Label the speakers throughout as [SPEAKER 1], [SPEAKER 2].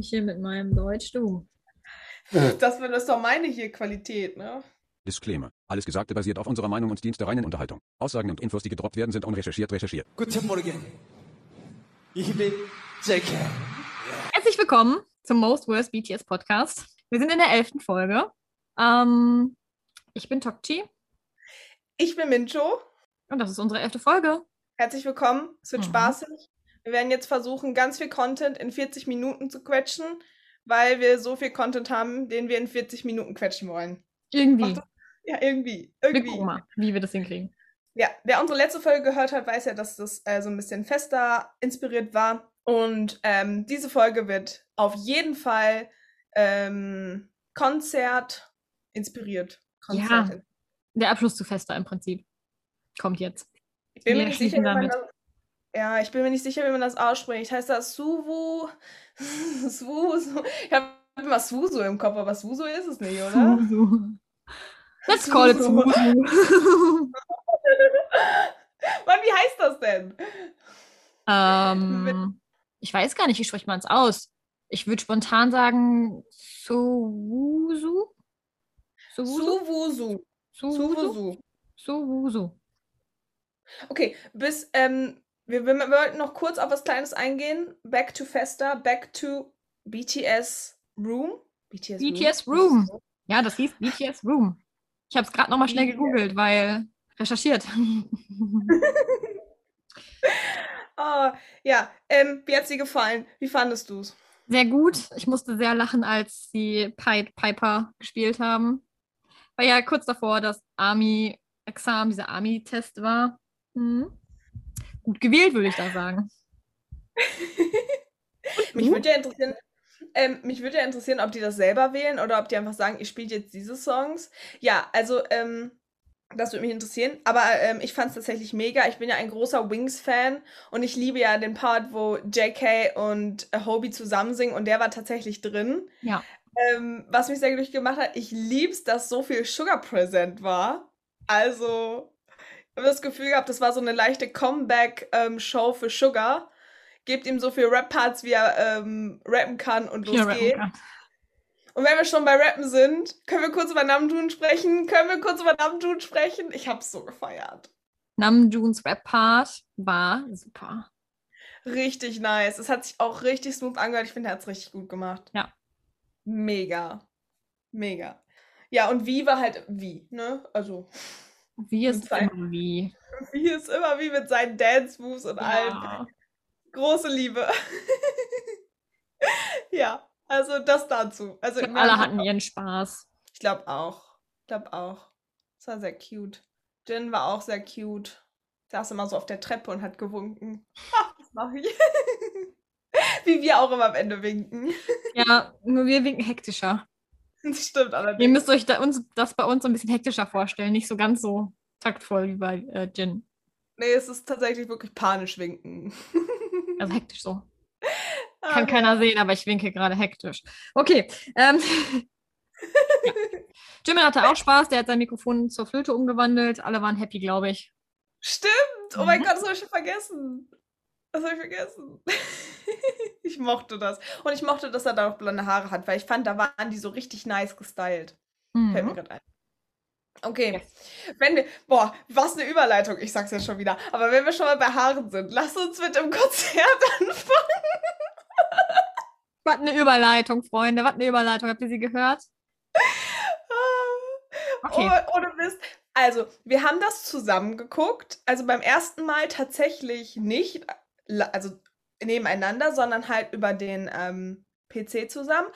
[SPEAKER 1] Ich hier mit meinem Deutsch, du.
[SPEAKER 2] Das wird das ist doch meine hier Qualität, ne?
[SPEAKER 3] Disclaimer. Alles Gesagte basiert auf unserer Meinung und dient der reinen Unterhaltung. Aussagen und Infos, die gedroppt werden, sind unrecherchiert recherchiert.
[SPEAKER 4] Guten Morgen. Ich bin JK.
[SPEAKER 1] Herzlich willkommen zum Most Worst BTS Podcast. Wir sind in der elften Folge. Ähm, ich bin Tokchi
[SPEAKER 2] Ich bin Mincho.
[SPEAKER 1] und das ist unsere elfte Folge.
[SPEAKER 2] Herzlich willkommen. Es wird
[SPEAKER 1] Mhm.
[SPEAKER 2] spaßig. Wir werden jetzt versuchen, ganz viel Content in 40 Minuten zu quetschen, weil wir so viel Content haben, den wir in 40 Minuten quetschen wollen.
[SPEAKER 1] Irgendwie.
[SPEAKER 2] Ja, irgendwie.
[SPEAKER 1] Wir
[SPEAKER 2] Irgendwie.
[SPEAKER 1] gucken mal, wie wir das hinkriegen.
[SPEAKER 2] Ja, wer unsere letzte Folge gehört hat, weiß ja, dass das äh, so ein bisschen fester inspiriert war. Und ähm, diese Folge wird auf jeden Fall ähm, Konzert inspiriert. Konzert.
[SPEAKER 1] Ja. Der Abschluss zu Fester im Prinzip kommt jetzt.
[SPEAKER 2] Ich bin
[SPEAKER 1] Wir
[SPEAKER 2] mir nicht sicher, man
[SPEAKER 1] damit.
[SPEAKER 2] das, ja, ich bin mir nicht sicher, wie man das ausspricht. Heißt das Suvu? Suvu? Ich habe immer Suzu im Kopf, aber Suzu ist es nicht, oder?
[SPEAKER 1] Susu. Let's call it.
[SPEAKER 2] Susu. Mann, wie heißt das denn?
[SPEAKER 1] ähm, ich weiß gar nicht, wie spricht man es aus? Ich würde spontan sagen? Suwusu. Suwusu?
[SPEAKER 2] Suwusu.
[SPEAKER 1] Suwusu.
[SPEAKER 2] Okay, bis, ähm, wir, wir, wir wollten noch kurz auf was Kleines eingehen. Back to Festa, back to BTS Room. BTS,
[SPEAKER 1] BTS Room. Ja, das hieß BTS Room. Ich habe es gerade nochmal schnell gegoogelt, weil recherchiert.
[SPEAKER 2] Ah, ja, ähm, wie hat's dir gefallen? Wie fandest du's?
[SPEAKER 1] Sehr gut. Ich musste sehr lachen, als die Pied Piper gespielt haben. Weil ja kurz davor das Army-Examen, dieser Army-Test war. Hm. Gut gewählt, würde ich da sagen.
[SPEAKER 2] Mich würde ja interessieren, ähm, mich würde ja interessieren, ob die das selber wählen oder ob die einfach sagen, ihr spielt jetzt diese Songs. Ja, also, ähm, das würde mich interessieren. Aber ähm, ich fand es tatsächlich mega. Ich bin ja ein großer Wings-Fan und ich liebe ja den Part, wo JK und äh, Hobie zusammen singen und der war tatsächlich drin.
[SPEAKER 1] Ja.
[SPEAKER 2] Ähm, was mich sehr glücklich gemacht hat, ich lieb's, dass so viel Sugar präsent war. Also, habe das Gefühl gehabt, das war so eine leichte Comeback-Show für Sugar. Gebt ihm so viel Rap-Parts, wie er ähm, rappen kann und los
[SPEAKER 1] Hier rappen
[SPEAKER 2] geht.
[SPEAKER 1] kann.
[SPEAKER 2] Und wenn wir schon bei Rappen sind, können wir kurz über Namjoon sprechen? Können wir kurz über Namjoon sprechen? Ich hab's so gefeiert.
[SPEAKER 1] Namjoons Rap-Part war super.
[SPEAKER 2] Richtig nice. Es hat sich auch richtig smooth angehört. Ich finde, er hat's richtig gut gemacht.
[SPEAKER 1] Ja.
[SPEAKER 2] Mega. Mega. Ja, und wie war halt wie, ne? Also,
[SPEAKER 1] Wie ist immer wie.
[SPEAKER 2] wie ist immer wie mit seinen Dance-Moves und allem.
[SPEAKER 1] Ja.
[SPEAKER 2] Große Liebe. ja, also das dazu. Also,
[SPEAKER 1] glaub, alle
[SPEAKER 2] hat-
[SPEAKER 1] hatten ihren Spaß.
[SPEAKER 2] Ich glaube auch. Ich glaube auch. Es war sehr cute. Jin war auch sehr cute. Saß immer so auf der Treppe und hat gewunken. Ha, das mache ich. Wie wir auch immer am Ende winken.
[SPEAKER 1] Ja, nur wir winken hektischer.
[SPEAKER 2] Das stimmt
[SPEAKER 1] Ihr
[SPEAKER 2] allerdings.
[SPEAKER 1] müsst euch da uns, das bei uns so ein bisschen hektischer vorstellen, nicht so ganz so taktvoll wie bei äh, Jin.
[SPEAKER 2] Nee, es ist tatsächlich wirklich panisch winken.
[SPEAKER 1] Also hektisch so.
[SPEAKER 2] Ah,
[SPEAKER 1] Kann keiner sehen, aber ich winke gerade hektisch. Okay. Ähm, ja. Jimin hatte auch Spaß, der hat sein Mikrofon zur Flöte umgewandelt. Alle waren happy, glaube ich.
[SPEAKER 2] Stimmt! Oh mein
[SPEAKER 1] Mhm.
[SPEAKER 2] Gott, das habe ich schon vergessen. Das habe ich vergessen. ich mochte das. Und ich mochte, dass er da noch blonde Haare hat, weil ich fand, da waren die so richtig nice gestylt. Fällt mir
[SPEAKER 1] Mhm.
[SPEAKER 2] gerade ein. Okay. Wenn wir, boah, was eine Überleitung, ich sag's ja schon wieder. Aber wenn wir schon mal bei Haaren sind, lass uns mit dem Konzert anfangen.
[SPEAKER 1] Was eine Überleitung, Freunde. Was eine Überleitung. Habt ihr sie gehört? Okay.
[SPEAKER 2] Oh, ohne Mist. Also, wir haben das zusammen geguckt. Also beim ersten Mal tatsächlich nicht, also nebeneinander, sondern halt über den ähm, PC zusammen.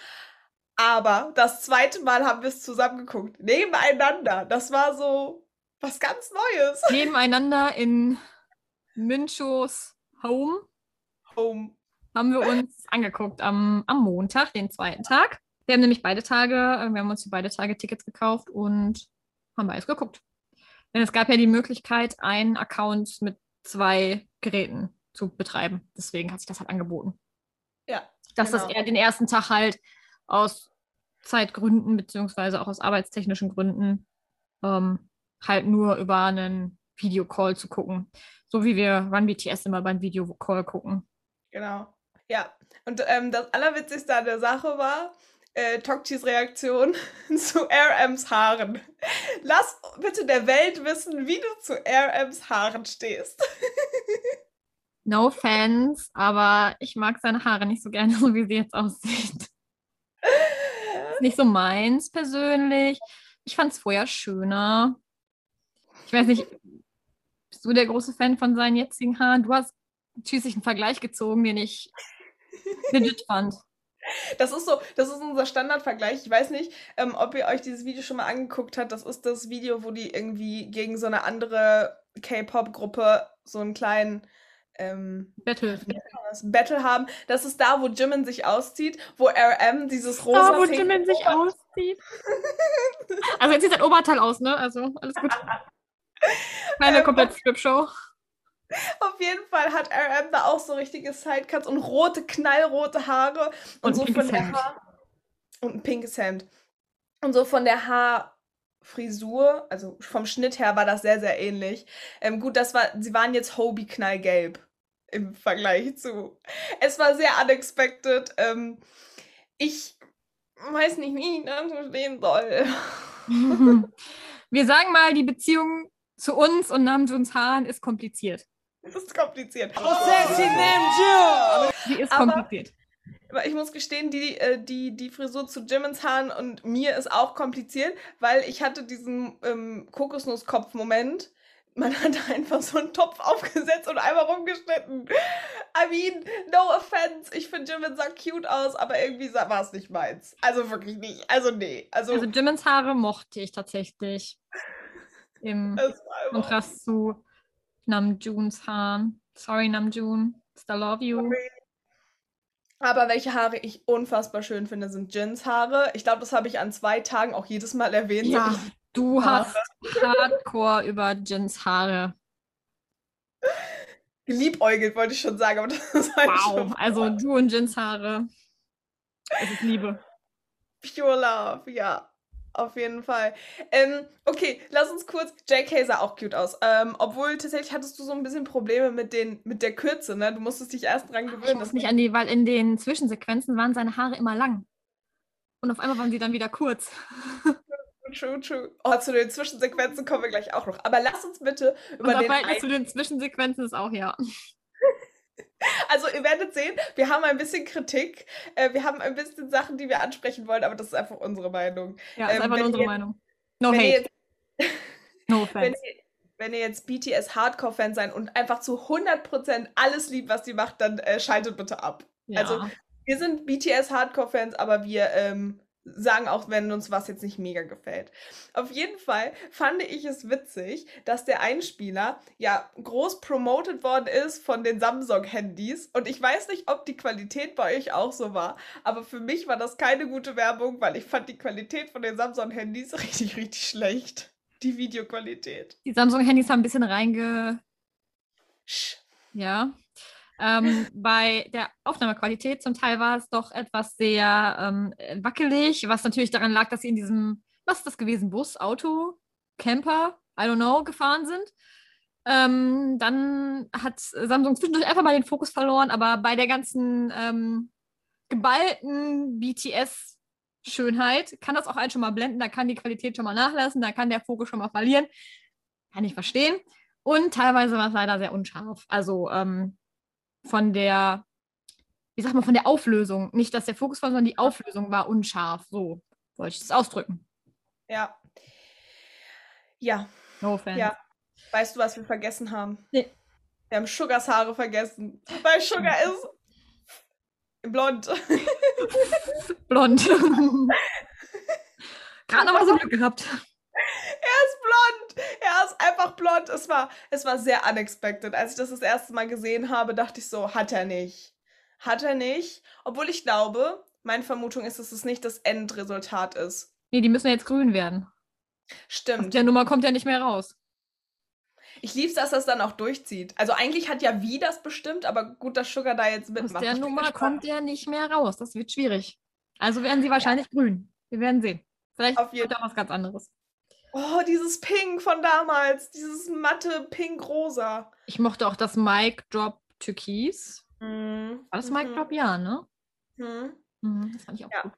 [SPEAKER 2] Aber das zweite Mal haben wir es zusammen geguckt. Nebeneinander. Das war so was ganz Neues.
[SPEAKER 1] Nebeneinander in Minchos Home
[SPEAKER 2] Home.
[SPEAKER 1] haben wir uns angeguckt am, am Montag, den zweiten Tag. Wir haben nämlich beide Tage, äh, wir haben uns für beide Tage Tickets gekauft und haben beides geguckt. Denn es gab ja die Möglichkeit, einen Account mit zwei Geräten zu betreiben. Deswegen hat sich das halt angeboten.
[SPEAKER 2] Ja.
[SPEAKER 1] Dass das
[SPEAKER 2] Genau.
[SPEAKER 1] eher den ersten Tag halt aus Zeitgründen beziehungsweise auch aus arbeitstechnischen Gründen ähm, halt nur über einen Videocall zu gucken. So wie wir Run BTS immer beim Videocall gucken.
[SPEAKER 2] Genau. Ja, und ähm, das Allerwitzigste an der Sache war, äh, Tokchis Reaktion zu RMs Haaren. Lass bitte der Welt wissen, wie du zu RMs Haaren stehst.
[SPEAKER 1] No offense, aber ich mag seine Haare nicht so gerne, so wie sie jetzt aussieht. Nicht so meins persönlich. Ich fand es vorher schöner. Ich weiß nicht, bist du der große Fan von seinen jetzigen Haaren? Du hast schließlich einen Vergleich gezogen, den ich legit fand.
[SPEAKER 2] Das ist so, das ist unser Standardvergleich. Ich weiß nicht, ähm, ob ihr euch dieses Video schon mal angeguckt habt. Das ist das Video, wo die irgendwie gegen so eine andere K-Pop-Gruppe so einen kleinen ähm,
[SPEAKER 1] Battle.
[SPEAKER 2] Battle haben. Das ist da, wo Jimin sich auszieht, wo RM dieses rosa
[SPEAKER 1] Da, wo Jimin sich auszieht. Also jetzt sieht sein Oberteil aus, ne? Also alles gut. Keine
[SPEAKER 2] Ähm,
[SPEAKER 1] komplette Strip-Show.
[SPEAKER 2] Auf jeden Fall hat RM da auch so richtige Sidecuts und rote, knallrote Haare. Und,
[SPEAKER 1] Und
[SPEAKER 2] so von der. Haar und ein pinkes Hemd. Und so von der Haarfrisur, also vom Schnitt her war das sehr, sehr ähnlich. Ähm, gut, das war, sie waren jetzt Hobie knallgelb im Vergleich zu. Es war sehr unexpected. Ähm, ich weiß nicht, wie ich dazu stehen soll.
[SPEAKER 1] Wir sagen mal, die Beziehung zu uns und Namjoons Haaren ist kompliziert.
[SPEAKER 2] Das ist kompliziert.
[SPEAKER 4] Sexy Namjoon!
[SPEAKER 1] Die ist
[SPEAKER 2] Aber-
[SPEAKER 1] kompliziert.
[SPEAKER 2] Aber ich muss gestehen, die, äh, die, die Frisur zu Jimmins Haaren und mir ist auch kompliziert, weil ich hatte diesen ähm, Kokosnusskopf-Moment. Man hat einfach so einen Topf aufgesetzt und einmal rumgeschnitten. I mean, no offense. Ich finde Jimin sah cute aus, aber irgendwie war es nicht meins. Also wirklich nicht. Also nee. Also,
[SPEAKER 1] Also Jimmins Haare mochte ich tatsächlich. Im Kontrast zu Namjoons Haaren. Sorry, Namjoon. Still love you.
[SPEAKER 2] Aber welche Haare ich unfassbar schön finde, sind Jins Haare. Ich glaube, das habe ich an zwei Tagen auch jedes Mal erwähnt.
[SPEAKER 1] Ja, du
[SPEAKER 2] Haare.
[SPEAKER 1] hast hardcore über Jins Haare.
[SPEAKER 2] geliebäugelt, wollte ich schon sagen, aber das ist halt
[SPEAKER 1] Wow. Also du und Jins Haare. Es ist Liebe.
[SPEAKER 2] Pure Love, ja. Auf jeden Fall. Ähm, okay, lass uns kurz. JK sah auch cute aus. Ähm, obwohl tatsächlich hattest du so ein bisschen Probleme mit, den, mit der Kürze, ne? Du musstest dich erst dran
[SPEAKER 1] Ich
[SPEAKER 2] gewöhnen.
[SPEAKER 1] muss
[SPEAKER 2] dass
[SPEAKER 1] nicht an die, weil in den Zwischensequenzen waren seine Haare immer lang. Und auf einmal waren sie dann wieder kurz.
[SPEAKER 2] True, true. Oh, zu den Zwischensequenzen kommen wir gleich auch noch. Aber lass uns bitte
[SPEAKER 1] Und
[SPEAKER 2] über
[SPEAKER 1] das
[SPEAKER 2] den. Ein
[SPEAKER 1] zu den Zwischensequenzen ist auch ja.
[SPEAKER 2] also, ihr werdet sehen, wir haben ein bisschen Kritik. Äh, wir haben ein bisschen Sachen, die wir ansprechen wollen, aber das ist einfach unsere Meinung.
[SPEAKER 1] Ja, ist
[SPEAKER 2] Ähm,
[SPEAKER 1] einfach
[SPEAKER 2] wenn
[SPEAKER 1] nur unsere
[SPEAKER 2] ihr-
[SPEAKER 1] Meinung. No
[SPEAKER 2] wenn,
[SPEAKER 1] hate,
[SPEAKER 2] jetzt,
[SPEAKER 1] no
[SPEAKER 2] wenn,
[SPEAKER 1] offense.
[SPEAKER 2] ihr, wenn ihr jetzt BTS Hardcore-Fan seid und einfach zu 100% alles liebt, was die macht, dann äh, schaltet bitte ab.
[SPEAKER 1] Ja.
[SPEAKER 2] also- Wir sind BTS Hardcore-Fans, aber wir ähm, sagen auch, wenn uns was jetzt nicht mega gefällt. Auf jeden Fall fand ich es witzig, dass der Einspieler ja groß promoted worden ist von den Samsung-Handys. Und ich weiß nicht, ob die Qualität bei euch auch so war, aber für mich war das keine gute Werbung, weil ich fand die Qualität von den Samsung-Handys richtig, richtig schlecht. Die Videoqualität.
[SPEAKER 1] die Samsung-Handys haben ein bisschen reinge...
[SPEAKER 2] Sch.
[SPEAKER 1] Ja. Ähm, bei der Aufnahmequalität zum Teil war es doch etwas sehr ähm, wackelig, was natürlich daran lag, dass sie in diesem, was ist das gewesen, Bus, Auto, Camper, I don't know, gefahren sind. Ähm, dann hat Samsung zwischendurch einfach mal den Fokus verloren, aber bei der ganzen ähm, geballten BTS-Schönheit kann das auch einen schon mal blenden, da kann die Qualität schon mal nachlassen, da kann der Fokus schon mal verlieren. Kann ich verstehen. Und teilweise war es leider sehr unscharf. Also ähm, von der, wie sagt man, von der Auflösung. Nicht, dass der Fokus war, sondern die Auflösung war unscharf. So wollte ich das ausdrücken.
[SPEAKER 2] Ja. Ja,
[SPEAKER 1] No offense.
[SPEAKER 2] Ja. weißt du, was wir vergessen haben?
[SPEAKER 1] Nee.
[SPEAKER 2] Wir haben Sugars Haare vergessen. Weil Sugar ist blond.
[SPEAKER 1] Blond. Gerade noch mal so Glück gehabt.
[SPEAKER 2] Er ist blond. Er ist einfach blond. Es war, es war sehr unexpected. Als ich das das erste Mal gesehen habe, dachte ich so, hat er nicht. Hat er nicht. Obwohl ich glaube, meine Vermutung ist, dass es nicht das Endresultat ist.
[SPEAKER 1] Nee, die müssen ja jetzt grün werden. Aus
[SPEAKER 2] Stimmt.
[SPEAKER 1] der Nummer kommt ja nicht mehr raus.
[SPEAKER 2] Ich lieb's, dass das dann auch durchzieht. Also eigentlich hat ja wie das bestimmt, aber gut, dass Sugar da jetzt
[SPEAKER 1] Aus
[SPEAKER 2] mitmacht.
[SPEAKER 1] der
[SPEAKER 2] Ich bin
[SPEAKER 1] Nummer
[SPEAKER 2] gespannt.
[SPEAKER 1] kommt der nicht mehr raus. Das wird schwierig. Also werden sie wahrscheinlich grün. Wir werden sehen. Vielleicht
[SPEAKER 2] Auf jeden
[SPEAKER 1] wird auch was ganz anderes.
[SPEAKER 2] Oh, dieses Pink von damals. Dieses matte Pink-Rosa.
[SPEAKER 1] Ich mochte auch das Mic Drop Türkis.
[SPEAKER 2] Mhm.
[SPEAKER 1] War das Mike
[SPEAKER 2] Mhm.
[SPEAKER 1] Drop? Ja, ne?
[SPEAKER 2] Mhm.
[SPEAKER 1] Mhm, das fand ich auch
[SPEAKER 2] Ja.
[SPEAKER 1] gut.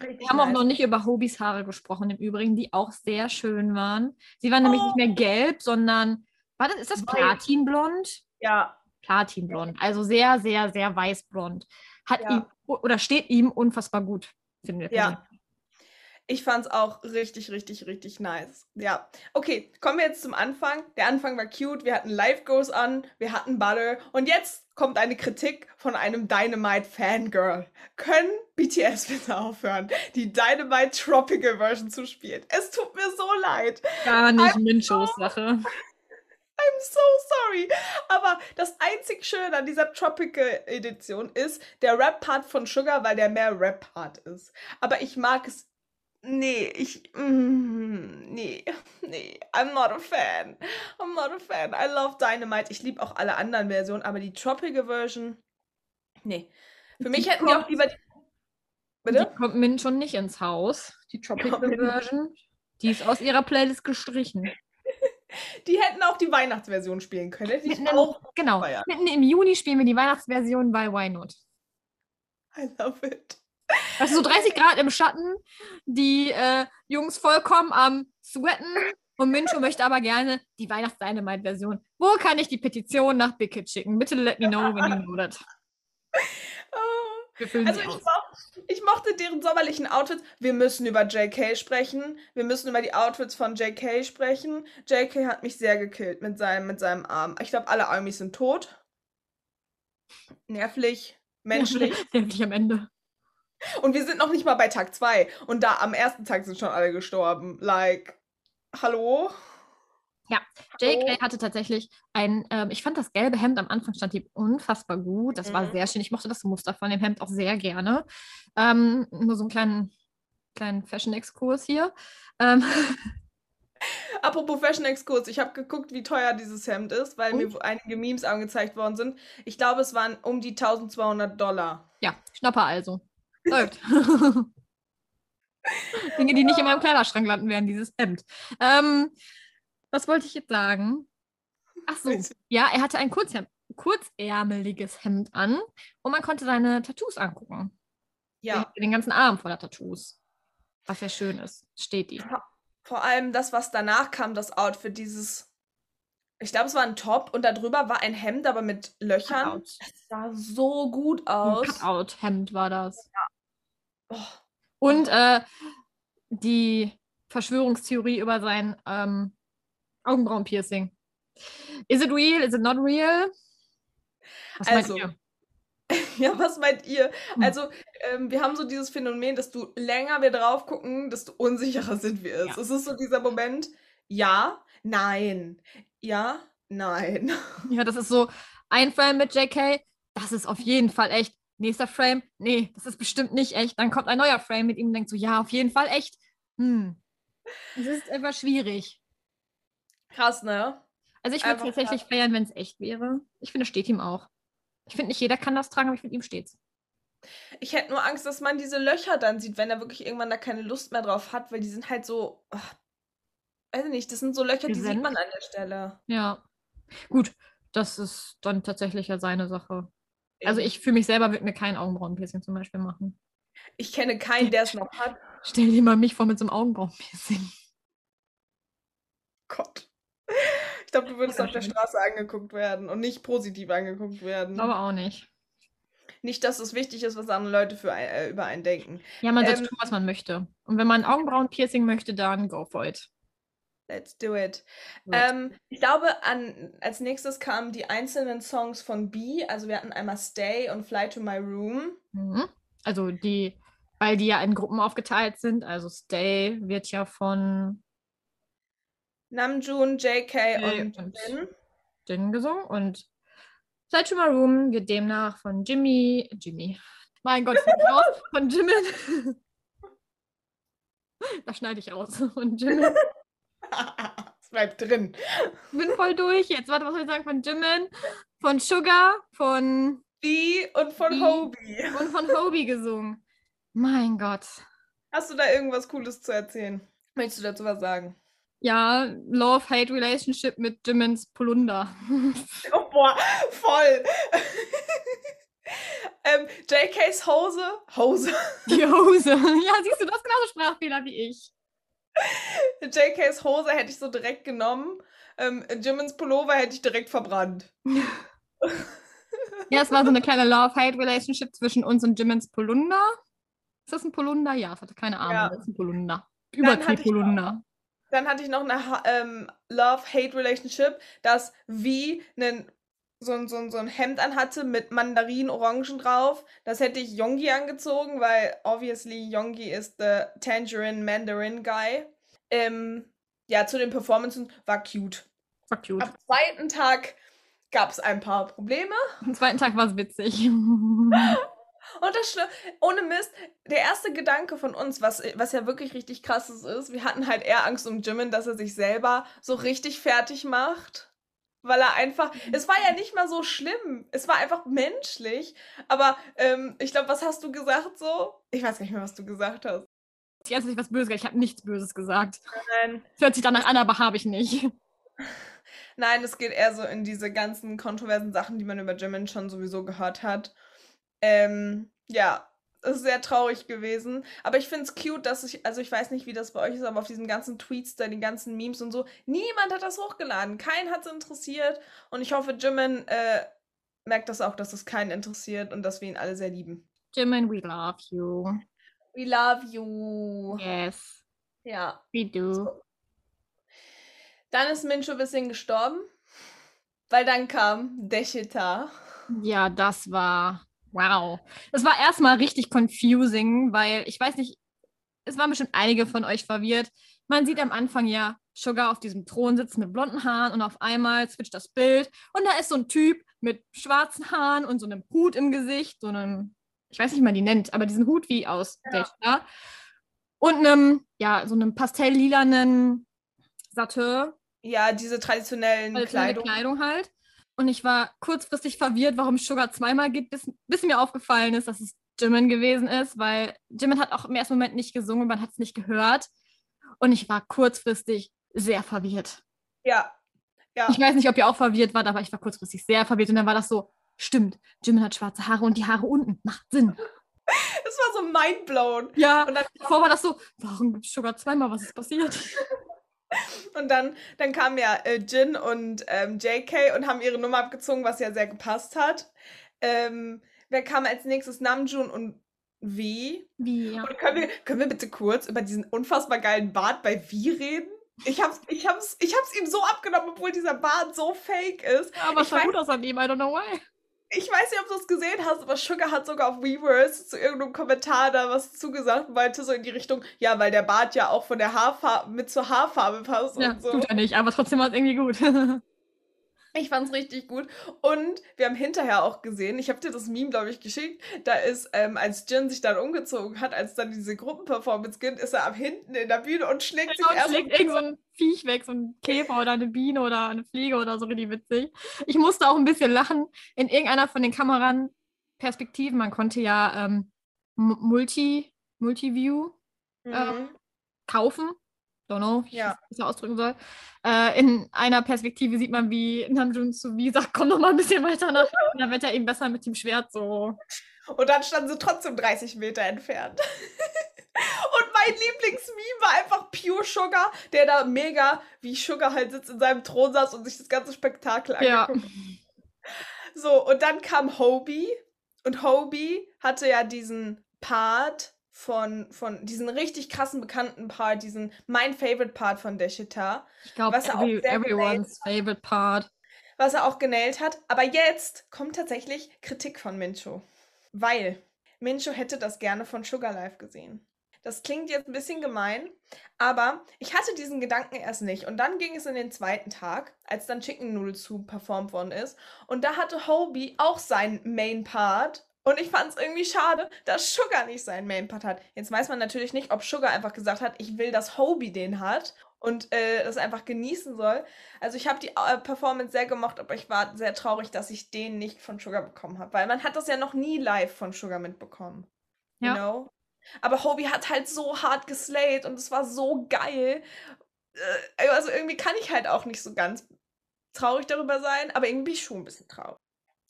[SPEAKER 2] Richtig
[SPEAKER 1] Wir haben auch
[SPEAKER 2] nice.
[SPEAKER 1] noch nicht über Hobys Haare gesprochen, im Übrigen, die auch sehr schön waren. Sie waren nämlich nicht mehr gelb, sondern, war das, ist das. Platinblond?
[SPEAKER 2] Ja,
[SPEAKER 1] Platinblond, also sehr, sehr, sehr weißblond. Hat
[SPEAKER 2] Ja.
[SPEAKER 1] ihm oder steht ihm unfassbar gut, finde ich.
[SPEAKER 2] Ja. Ich fand's auch richtig, richtig, richtig nice. Ja. Okay, kommen wir jetzt zum Anfang. Der Anfang war cute. Wir hatten Life Goes On, wir hatten Butter. Und jetzt kommt eine Kritik von einem Dynamite Fangirl. Können BTS bitte aufhören, die Dynamite Tropical Version zu spielen? Es tut mir so leid.
[SPEAKER 1] Gar nicht Minchos Sache.
[SPEAKER 2] I'm so sorry. Aber das einzig Schöne an dieser Tropical Edition ist der Rap-Part von Sugar, weil der mehr Rap-Part ist. Aber ich mag es. Nee, ich. Mm, nee, nee. I'm not a fan. I'm not a fan. I love Dynamite. Ich liebe auch alle anderen Versionen, aber die Tropical Version. Nee. Für mich
[SPEAKER 1] Die
[SPEAKER 2] hätten die auch
[SPEAKER 1] kommt-
[SPEAKER 2] lieber. Die,
[SPEAKER 1] Die
[SPEAKER 2] bitte?
[SPEAKER 1] kommt Min schon nicht ins Haus, die Tropical
[SPEAKER 2] Min-
[SPEAKER 1] Version. Die ist aus ihrer Playlist gestrichen.
[SPEAKER 2] Die hätten auch die Weihnachtsversion spielen können. Hätte ich
[SPEAKER 1] Mitten im,
[SPEAKER 2] auch.
[SPEAKER 1] genau,
[SPEAKER 2] feiern.
[SPEAKER 1] mitten im Juni spielen wir die Weihnachtsversion bei Why Not.
[SPEAKER 2] I love it.
[SPEAKER 1] Also so 30 Grad im Schatten, die äh, Jungs vollkommen am Sweaten und Mincho möchte aber gerne die Weihnachts-Dynamite-Version. Wo kann ich die Petition nach Big Kid schicken? Bitte let me know when you know that.
[SPEAKER 2] Also ich,
[SPEAKER 1] aus.
[SPEAKER 2] mo ich mochte deren sommerlichen Outfits. Wir müssen über JK sprechen. Wir müssen über die Outfits von JK sprechen. JK hat mich sehr gekillt mit seinem, mit seinem Arm. Ich glaube, alle Armies sind tot. Nervlich, menschlich.
[SPEAKER 1] Nämlich am Ende.
[SPEAKER 2] Und wir sind noch nicht mal bei Tag 2. Und da am ersten Tag sind schon alle gestorben. Like, hallo?
[SPEAKER 1] JK hatte tatsächlich ein, ähm, ich fand das gelbe Hemd am Anfang stand ihm unfassbar gut. Das war
[SPEAKER 2] Mhm.
[SPEAKER 1] sehr schön. Ich mochte das Muster von dem Hemd auch sehr gerne. Ähm, nur so einen kleinen, kleinen Fashion-Exkurs hier. Ähm,
[SPEAKER 2] Apropos Fashion-Exkurs. Ich habe geguckt, wie teuer dieses Hemd ist, weil
[SPEAKER 1] Und?
[SPEAKER 2] mir einige Memes angezeigt worden sind. Ich glaube, es waren um die 1200 Dollar.
[SPEAKER 1] ja, Schnapper also. Läuft. Dinge, die nicht in meinem Kleiderschrank landen werden, dieses Hemd. Ähm, was wollte ich jetzt sagen? Ach so, ja, er hatte ein Kurzhem kurzärmeliges Hemd an und man konnte seine Tattoos angucken.
[SPEAKER 2] Ja.
[SPEAKER 1] Den ganzen Arm voller Tattoos. Was ja schön ist. Steht die.
[SPEAKER 2] Vor allem das, was danach kam, das Outfit, dieses. Ich glaube, es war ein Top und darüber war ein Hemd, aber mit Löchern.
[SPEAKER 1] Cutout.
[SPEAKER 2] Es sah so gut
[SPEAKER 1] Ein
[SPEAKER 2] aus.
[SPEAKER 1] Cutout-Hemd war das.
[SPEAKER 2] Oh,
[SPEAKER 1] Und äh, die Verschwörungstheorie über sein ähm, Augenbrauenpiercing. Is it real? Is it not real? Was meint
[SPEAKER 2] Also,
[SPEAKER 1] ihr?
[SPEAKER 2] ja, was meint ihr?
[SPEAKER 1] Hm.
[SPEAKER 2] Also, ähm, wir haben so dieses Phänomen, dass du länger wir drauf gucken, desto unsicherer sind wir es.
[SPEAKER 1] Ja.
[SPEAKER 2] Es ist so dieser Moment, ja, nein, ja, nein.
[SPEAKER 1] Ja, das ist so ein Frame mit JK. Das ist auf jeden Fall echt. Nächster Frame, nee, das ist bestimmt nicht echt. Dann kommt ein neuer Frame mit ihm und denkt so, ja, auf jeden Fall echt. Hm. Es ist etwas schwierig.
[SPEAKER 2] Krass, ne?
[SPEAKER 1] Also ich würde
[SPEAKER 2] Einfach
[SPEAKER 1] tatsächlich feiern, wenn es echt wäre. Ich finde, es steht ihm auch. Ich finde, nicht jeder kann das tragen, aber ich finde, ihm steht's.
[SPEAKER 2] Ich hätte nur Angst, dass man diese Löcher dann sieht, wenn er wirklich irgendwann da keine Lust mehr drauf hat, weil die sind halt so. ach, weiß ich nicht, das sind so Löcher, die sieht man an der Stelle.
[SPEAKER 1] Ja. Gut, das ist dann tatsächlich ja seine Sache. Also ich für mich selber würde mir kein Augenbrauenpiercing zum Beispiel machen.
[SPEAKER 2] Ich kenne keinen, der es noch hat.
[SPEAKER 1] Stell dir mal mich vor mit so einem Augenbrauenpiercing.
[SPEAKER 2] Gott. Ich glaube, du würdest auf der. Straße angeguckt werden und nicht positiv angeguckt werden.
[SPEAKER 1] Glaube auch nicht.
[SPEAKER 2] Nicht, dass es wichtig ist, was andere Leute für äh, über einen denken.
[SPEAKER 1] Ja, man
[SPEAKER 2] Ähm,
[SPEAKER 1] tun, was man möchte. Und wenn man Augenbrauenpiercing möchte, dann go for it.
[SPEAKER 2] Let's do it. Ähm, ich glaube, an, als nächstes kamen die einzelnen Songs von B. Also wir hatten einmal Stay und Fly to My Room.
[SPEAKER 1] Mhm. Also die, weil die ja in Gruppen aufgeteilt sind. Also Stay wird ja von
[SPEAKER 2] Namjoon, JK
[SPEAKER 1] Jay
[SPEAKER 2] und
[SPEAKER 1] und-
[SPEAKER 2] Jin.
[SPEAKER 1] Jin gesungen und Side to My Room wird demnach von Jimmy, Jimmy, mein Gott, fällt raus, von Jimin. da schneide ich raus. Und Jimin,
[SPEAKER 2] Es bleibt drin.
[SPEAKER 1] bin voll durch jetzt. Warte, was soll ich sagen? Von Jimin, von Sugar, von
[SPEAKER 2] B und von
[SPEAKER 1] B.
[SPEAKER 2] Hobie.
[SPEAKER 1] und von Hobie gesungen. Mein Gott.
[SPEAKER 2] Hast du da irgendwas Cooles zu erzählen? Möchtest du dazu was sagen?
[SPEAKER 1] Ja, Love-Hate-Relationship mit Jimins Polunder.
[SPEAKER 2] Oh, boah, voll. ähm, JKs Hose. Hose.
[SPEAKER 1] Die Hose. Ja, siehst du, das genauso Sprachfehler wie ich.
[SPEAKER 2] JKs Hose hätte ich so direkt genommen. Ähm, Jimmins Pullover hätte ich direkt verbrannt.
[SPEAKER 1] Ja, es war so eine kleine Love-Hate-Relationship zwischen uns und Jimmins Polunder. Ist das ein Polunder? Ja, es hatte keine Arme.
[SPEAKER 2] Ja.
[SPEAKER 1] Das ist ein Polunder. Übertrieb
[SPEAKER 2] ich
[SPEAKER 1] Polunder.
[SPEAKER 2] Dann hatte ich noch eine ähm, Love-Hate-Relationship, dass V so, ein- so, ein- so ein Hemd anhatte mit Mandarin-Orangen drauf. Das hätte ich Yongi angezogen, weil obviously Yongi ist the Tangerine Mandarin Guy. Ähm, ja, zu den Performances war cute.
[SPEAKER 1] War cute.
[SPEAKER 2] Am zweiten Tag gab es ein paar Probleme.
[SPEAKER 1] Am zweiten Tag war es witzig.
[SPEAKER 2] Und das Schlimme, ohne Mist, der erste Gedanke von uns, was, was ja wirklich richtig krasses ist, wir hatten halt eher Angst um Jimin, dass er sich selber so richtig fertig macht. Weil er einfach, es war ja nicht mal so schlimm, es war einfach menschlich. Aber ähm, ich glaube, was hast du gesagt so? Ich weiß gar nicht mehr, was du gesagt hast.
[SPEAKER 1] Ich habe nicht was Böses gesagt. Ich habe nichts Böses gesagt.
[SPEAKER 2] Nein.
[SPEAKER 1] Es hört sich danach an, aber habe ich nicht.
[SPEAKER 2] Nein, es geht eher so in diese ganzen kontroversen Sachen, die man über Jimin schon sowieso gehört hat. Ähm, ja, sehr traurig gewesen. Aber ich finde es cute, dass ich, also ich weiß nicht, wie das bei euch ist, aber auf diesen ganzen Tweets, da die ganzen Memes und so, niemand hat das hochgeladen. Keinen hat es interessiert. Und ich hoffe, Jimin äh, merkt das auch, dass es keinen interessiert und dass wir ihn alle sehr lieben.
[SPEAKER 1] Jimin, we love you.
[SPEAKER 2] We love you.
[SPEAKER 1] Yes,
[SPEAKER 2] Ja.
[SPEAKER 1] we do.
[SPEAKER 2] Dann ist Mincho ein bisschen gestorben, weil dann kam Deshita.
[SPEAKER 1] Ja, das war wow. Das war erstmal richtig confusing, weil ich weiß nicht, es waren bestimmt einige von euch verwirrt. Man sieht am Anfang ja Sugar auf diesem Thron sitzen mit blonden Haaren und auf einmal switcht das Bild und da ist so ein Typ mit schwarzen Haaren und so einem Hut im Gesicht, so einem, ich weiß nicht, wie man die nennt, aber diesen Hut wie aus
[SPEAKER 2] Ja.
[SPEAKER 1] Data. Und einem, ja, so einem pastelllilanen Sateur,
[SPEAKER 2] Ja, diese traditionellen
[SPEAKER 1] traditionelle
[SPEAKER 2] Kleidung.
[SPEAKER 1] Kleidung halt. Und ich war kurzfristig verwirrt, warum es Sugar zweimal gibt, bis, bis mir aufgefallen ist, dass es Jimin gewesen ist, weil Jimin hat auch im ersten Moment nicht gesungen, man hat es nicht gehört. Und ich war kurzfristig sehr verwirrt.
[SPEAKER 2] Ja. Ja.
[SPEAKER 1] Ich weiß nicht, ob ihr auch verwirrt wart, aber ich war kurzfristig sehr verwirrt. Und dann war das so, stimmt, Jimin hat schwarze Haare und die Haare unten. Macht Sinn.
[SPEAKER 2] Es war so mindblown.
[SPEAKER 1] Ja,
[SPEAKER 2] Und dann,
[SPEAKER 1] davor war das so, warum gibt es Sugar zweimal? Was ist passiert?
[SPEAKER 2] und dann, dann kamen ja äh, Jin und ähm, JK und haben ihre Nummer abgezogen, was ja sehr gepasst hat. Ähm, wer kam als nächstes? Namjoon und wie?
[SPEAKER 1] Wie? Ja.
[SPEAKER 2] Und können wir, können wir bitte kurz über diesen unfassbar geilen Bart bei Wie reden? Ich hab's, ich hab's, ich hab's ihm so abgenommen, obwohl dieser Bart so fake ist.
[SPEAKER 1] Aber es sah gut aus an ihm, I don't know why.
[SPEAKER 2] Ich weiß nicht, ob du es gesehen hast, aber Sugar hat sogar auf Weverse zu irgendeinem Kommentar da was zugesagt und meinte so in die Richtung, ja, weil der Bart ja auch von der Haarfarbe mit zur Haarfarbe passt
[SPEAKER 1] Ja,
[SPEAKER 2] und so.
[SPEAKER 1] tut er nicht, aber trotzdem war es irgendwie gut.
[SPEAKER 2] Ich fand's richtig gut. Und wir haben hinterher auch gesehen, ich habe dir das Meme, glaube ich, geschickt, da ist, ähm, als Jin sich dann umgezogen hat, als dann diese Gruppenperformance ging, ist er ab hinten in der Bühne und schlägt sich
[SPEAKER 1] Und
[SPEAKER 2] erst
[SPEAKER 1] schlägt irgend so ein Viech weg, so ein Käfer oder eine Biene oder eine Fliege oder so richtig witzig. Ich musste auch ein bisschen lachen. In irgendeiner von den Kameran-Perspektiven, man konnte ja ähm, Multi, Multiview
[SPEAKER 2] Mhm.
[SPEAKER 1] kaufen. Don't know, wie ich
[SPEAKER 2] Ja.
[SPEAKER 1] das so ausdrücken soll. Äh, in einer Perspektive sieht man, wie Namjoon zu wie sagt, komm noch mal ein bisschen weiter nach hinten, dann wird er eben besser mit dem Schwert so.
[SPEAKER 2] Und dann standen sie trotzdem 30 Meter entfernt. Mein Lieblingsmeme war einfach Pure Sugar, der da mega wie Sugar halt sitzt in seinem Thron saß und sich das ganze Spektakel
[SPEAKER 1] Ja.
[SPEAKER 2] angeguckt hat. So, und dann kam Hobie. Und Hobie hatte ja diesen Part von, von diesen richtig krassen bekannten Part, diesen mein Favorite Part von Deshita,
[SPEAKER 1] Ich glaube,
[SPEAKER 2] Was er auch
[SPEAKER 1] every, everyone's favorite part.
[SPEAKER 2] was er auch genäht hat. Aber jetzt kommt tatsächlich Kritik von Mincho. Weil Mincho hätte das gerne von Sugar Life gesehen. Das klingt jetzt ein bisschen gemein, aber ich hatte diesen Gedanken erst nicht. Und dann ging es in den zweiten Tag, als dann Chicken Noodle Soup performt worden ist. Und da hatte Hobie auch seinen Main Part. Und ich fand es irgendwie schade, dass Sugar nicht seinen Main Part hat. Jetzt weiß man natürlich nicht, ob Sugar einfach gesagt hat, ich will, dass Hobie den hat und äh, das einfach genießen soll. Also ich habe die äh, Performance sehr gemocht, aber ich war sehr traurig, dass ich den nicht von Sugar bekommen habe, weil man hat das ja noch nie live von Sugar mitbekommen. You
[SPEAKER 1] Ja.
[SPEAKER 2] know? Aber Hobie hat halt so hart geslayed und es war so geil. Äh, also irgendwie kann ich halt auch nicht so ganz traurig darüber sein, aber irgendwie schon ein bisschen traurig.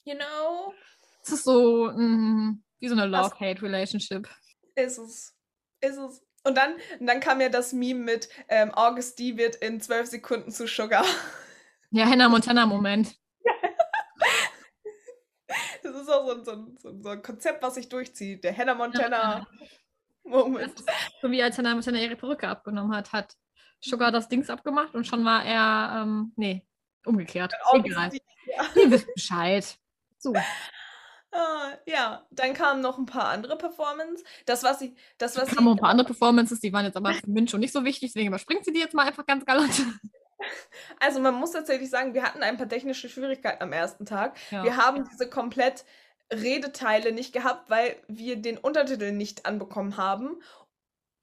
[SPEAKER 2] You know?
[SPEAKER 1] Es ist so mm, wie so eine Love-Hate-Relationship.
[SPEAKER 2] Ist es. Ist es. Und dann, und dann kam ja das Meme mit ähm, August D wird in zwölf Sekunden zu Sugar.
[SPEAKER 1] Ja, Hannah Montana-Moment.
[SPEAKER 2] Das ist auch so ein, so, ein, so ein- Konzept, was sich durchzieht. Der Hannah Montana
[SPEAKER 1] Das
[SPEAKER 2] Moment.
[SPEAKER 1] ist so wie als Hannah Montana ihre Perücke abgenommen hat, hat Sugar das Dings abgemacht und schon war er, ähm, nee, umgekehrt. Egal.
[SPEAKER 2] D. Ja.
[SPEAKER 1] Ihr wisst Bescheid. So.
[SPEAKER 2] Ah, ja, dann kamen noch ein paar andere Performances. Das, was ich, das, was
[SPEAKER 1] kamen noch ein paar andere Performances, die waren jetzt aber für Mincho nicht so wichtig, deswegen überspringt sie die jetzt mal einfach ganz galant.
[SPEAKER 2] also man muss tatsächlich sagen, wir hatten ein paar technische Schwierigkeiten am ersten Tag.
[SPEAKER 1] Ja.
[SPEAKER 2] Wir haben diese komplett Redeteile nicht gehabt, weil wir den Untertitel nicht anbekommen haben.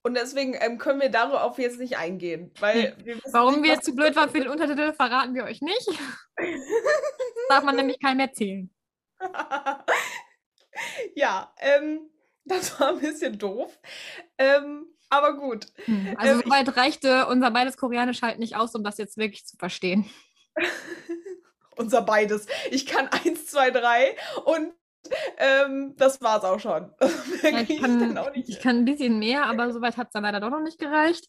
[SPEAKER 2] Und deswegen ähm, können wir darauf jetzt nicht eingehen. Weil wir wissen
[SPEAKER 1] Warum wir jetzt zu blöd waren für den Untertitel, verraten wir euch nicht. Darf man nämlich keinem erzählen.
[SPEAKER 2] ja, ähm, das war ein bisschen doof. Ähm, aber gut.
[SPEAKER 1] Hm, Also
[SPEAKER 2] Ähm,
[SPEAKER 1] soweit reichte unser beides Koreanisch halt nicht aus, um das jetzt wirklich zu verstehen.
[SPEAKER 2] Unser beides. Ich kann eins, zwei, drei und ähm, das war's auch schon.
[SPEAKER 1] Ja, ich, kann,
[SPEAKER 2] auch
[SPEAKER 1] ich kann ein bisschen mehr, aber soweit hat es dann leider doch noch nicht gereicht.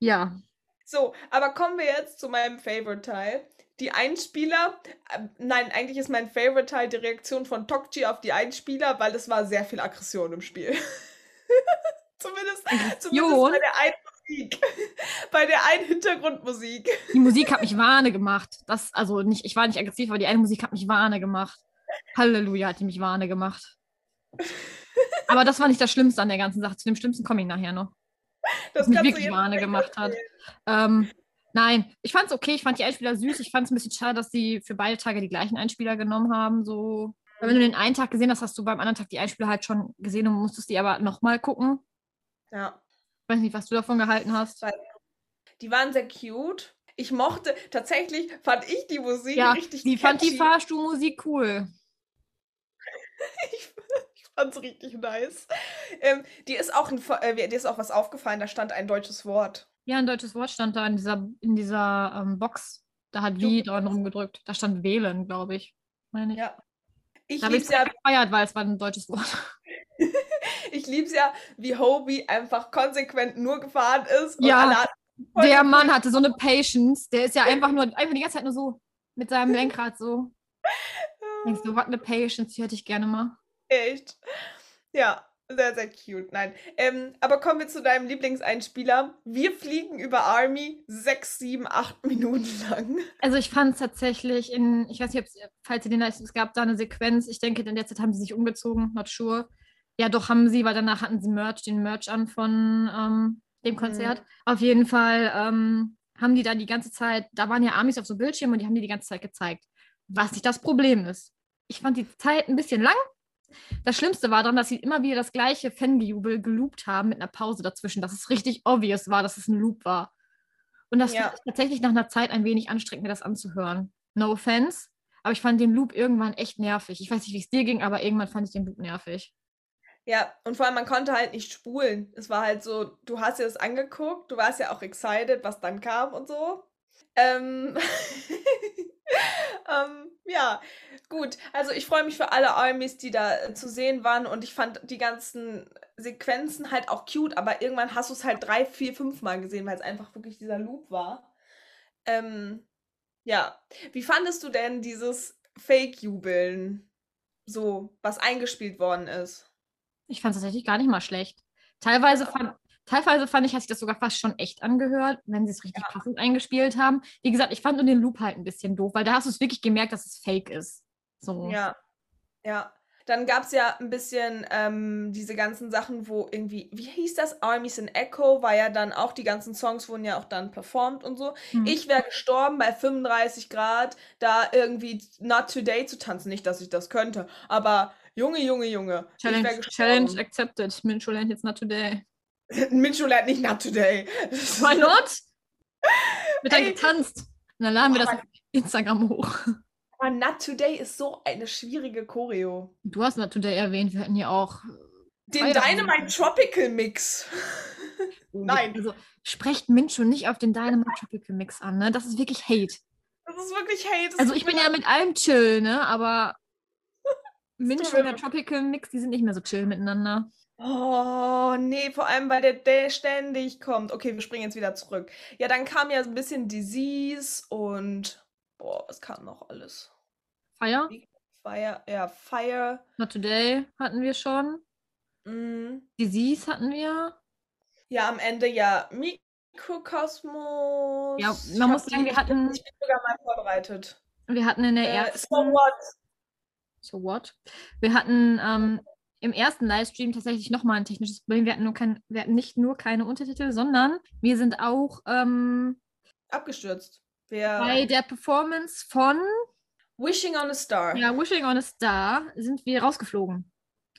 [SPEAKER 1] Ja,
[SPEAKER 2] So, aber kommen wir jetzt zu meinem Favorite-Teil. Die Einspieler, äh, nein, eigentlich ist mein Favorite-Teil die Reaktion von Tokchi auf die Einspieler, weil es war sehr viel Aggression im Spiel. zumindest, zumindest bei der einen Musik. bei der einen Hintergrundmusik.
[SPEAKER 1] die Musik hat mich Wahne gemacht. Das, also nicht, ich war nicht aggressiv, aber die eine Musik hat mich Wahne gemacht. Halleluja, hat die mich Wahne gemacht. Aber das war nicht das Schlimmste an der ganzen Sache. Zu dem Schlimmsten komme ich nachher noch.
[SPEAKER 2] Das
[SPEAKER 1] mich
[SPEAKER 2] kannst du
[SPEAKER 1] wirklich Wahne gemacht hat. Ähm, nein, ich fand es okay. Ich fand die Einspieler süß. Ich fand es ein bisschen schade, dass sie für beide Tage die gleichen Einspieler genommen haben. So. Weil wenn du den einen Tag gesehen hast, hast du beim anderen Tag die Einspieler halt schon gesehen und musstest die aber nochmal gucken.
[SPEAKER 2] Ja.
[SPEAKER 1] Ich weiß nicht, was du davon gehalten hast.
[SPEAKER 2] Die waren sehr cute. Ich mochte, tatsächlich fand ich die Musik
[SPEAKER 1] Ja,
[SPEAKER 2] richtig
[SPEAKER 1] die fand die
[SPEAKER 2] catchy.
[SPEAKER 1] Fahrstuhlmusik cool.
[SPEAKER 2] Ich, ich fand's richtig nice. Ähm, die ist auch ein, äh, dir ist auch was aufgefallen, da stand ein deutsches Wort.
[SPEAKER 1] Ja, ein deutsches Wort stand da in dieser, in dieser ähm, Box. Da hat Wie dran rumgedrückt. Da stand wählen, glaube ich. Meine ich.
[SPEAKER 2] Ja. Ich
[SPEAKER 1] habe
[SPEAKER 2] lieb's ja,
[SPEAKER 1] gefeiert, weil es war ein deutsches Wort.
[SPEAKER 2] ich lieb's ja, wie Hobie einfach konsequent nur gefahren ist.
[SPEAKER 1] Ja, Der. Mann hatte so eine Patience. Der ist ja einfach nur, einfach die ganze Zeit nur so mit seinem Lenkrad so. Denkst du, was eine Patience, die hätte ich gerne mal.
[SPEAKER 2] Echt. Ja, sehr, sehr cute. Nein. Ähm, aber kommen wir zu deinem Lieblingseinspieler. Wir fliegen über Army sechs, sieben, acht Minuten lang.
[SPEAKER 1] Also ich fand es tatsächlich in, ich weiß nicht, falls ihr den da, es gab da eine Sequenz, ich denke, in der Zeit haben sie sich umgezogen, not sure. Ja, doch haben sie, weil danach hatten sie Merch, den Merch an von ähm, dem Konzert. Auf jeden Fall ähm, haben die da die ganze Zeit, da waren ja Amis auf so Bildschirmen und die haben die die ganze Zeit gezeigt. Was nicht das Problem ist. Ich fand die Zeit ein bisschen lang. Das Schlimmste war dann, dass sie immer wieder das gleiche Fangejubel geloopt haben mit einer Pause dazwischen, dass es richtig obvious war, dass es ein Loop war. Und das
[SPEAKER 2] Ja.
[SPEAKER 1] fand ich tatsächlich nach einer Zeit ein wenig anstrengend, mir das anzuhören. No offense, aber ich fand den Loop irgendwann echt nervig. Ich weiß nicht, wie es dir ging, aber irgendwann fand ich den Loop nervig.
[SPEAKER 2] Ja, und vor allem, man konnte halt nicht spulen. Es war halt so, du hast dir das angeguckt, du warst ja auch excited, was dann kam und so. Ähm, ähm, ja, gut. Also ich freue mich für alle Armies, die da äh, zu sehen waren und ich fand die ganzen Sequenzen halt auch cute, aber irgendwann hast du es halt drei, vier, fünf Mal gesehen, weil es einfach wirklich dieser Loop war. Ähm, ja. Wie fandest du denn dieses Fake-Jubeln? So, was eingespielt worden ist?
[SPEAKER 1] Ich fand es tatsächlich gar nicht mal schlecht. Teilweise fand, teilweise fand ich, hat sich das sogar fast schon echt angehört, wenn sie es richtig passend eingespielt haben. Wie gesagt, ich fand nur den Loop halt ein bisschen doof, weil da hast du es wirklich gemerkt, dass es fake ist. So.
[SPEAKER 2] Ja, ja. Dann gab es ja ein bisschen ähm, diese ganzen Sachen, wo irgendwie, wie hieß das? Armies in Echo war ja dann auch, die ganzen Songs wurden ja auch dann performt und so.
[SPEAKER 1] Hm.
[SPEAKER 2] Ich wäre gestorben bei 35 Grad, da irgendwie Not Today zu tanzen. Nicht, dass ich das könnte, aber Junge, Junge, Junge. ich
[SPEAKER 1] Challenge, Challenge accepted. Mincho lernt jetzt not today.
[SPEAKER 2] Mincho lernt nicht Not Today.
[SPEAKER 1] Why not? Wird dann getanzt. Und dann laden wir das
[SPEAKER 2] Boah.
[SPEAKER 1] auf Instagram hoch.
[SPEAKER 2] Aber Not Today ist so eine schwierige Choreo.
[SPEAKER 1] Du hast not today erwähnt, wir hatten hier auch.
[SPEAKER 2] Den. Dynamite Tropical Mix. Nein.
[SPEAKER 1] Also sprecht Mincho nicht auf den Dynamite Tropical Mix an, ne? Das ist wirklich Hate.
[SPEAKER 2] Das ist wirklich Hate. das
[SPEAKER 1] Also ich bin ja mit allem chill, ne? Aber Minch und der Tropical Mix, die sind nicht mehr so chill miteinander.
[SPEAKER 2] Oh, nee, vor allem, weil der, der ständig kommt. Okay, wir springen jetzt wieder zurück. Ja, dann kam ja so ein bisschen Disease und boah, was kam noch alles?
[SPEAKER 1] Fire?
[SPEAKER 2] Fire, ja, Fire.
[SPEAKER 1] Not Today hatten wir schon.
[SPEAKER 2] Mm.
[SPEAKER 1] Disease hatten wir.
[SPEAKER 2] Ja, am Ende ja Mikrokosmos.
[SPEAKER 1] Ja,
[SPEAKER 2] Ich
[SPEAKER 1] man muss sagen, wir hatten,
[SPEAKER 2] Ich bin sogar mal vorbereitet.
[SPEAKER 1] wir hatten in der
[SPEAKER 2] Äh,
[SPEAKER 1] ersten.
[SPEAKER 2] so what?
[SPEAKER 1] So what? Wir hatten ähm, im ersten Livestream tatsächlich nochmal ein technisches Problem. Wir hatten, nur kein, wir hatten nicht nur keine Untertitel, sondern wir sind auch ähm,
[SPEAKER 2] Abgestürzt. Wir
[SPEAKER 1] bei der Performance von
[SPEAKER 2] Wishing on a Star.
[SPEAKER 1] ja, Wishing on a Star sind wir rausgeflogen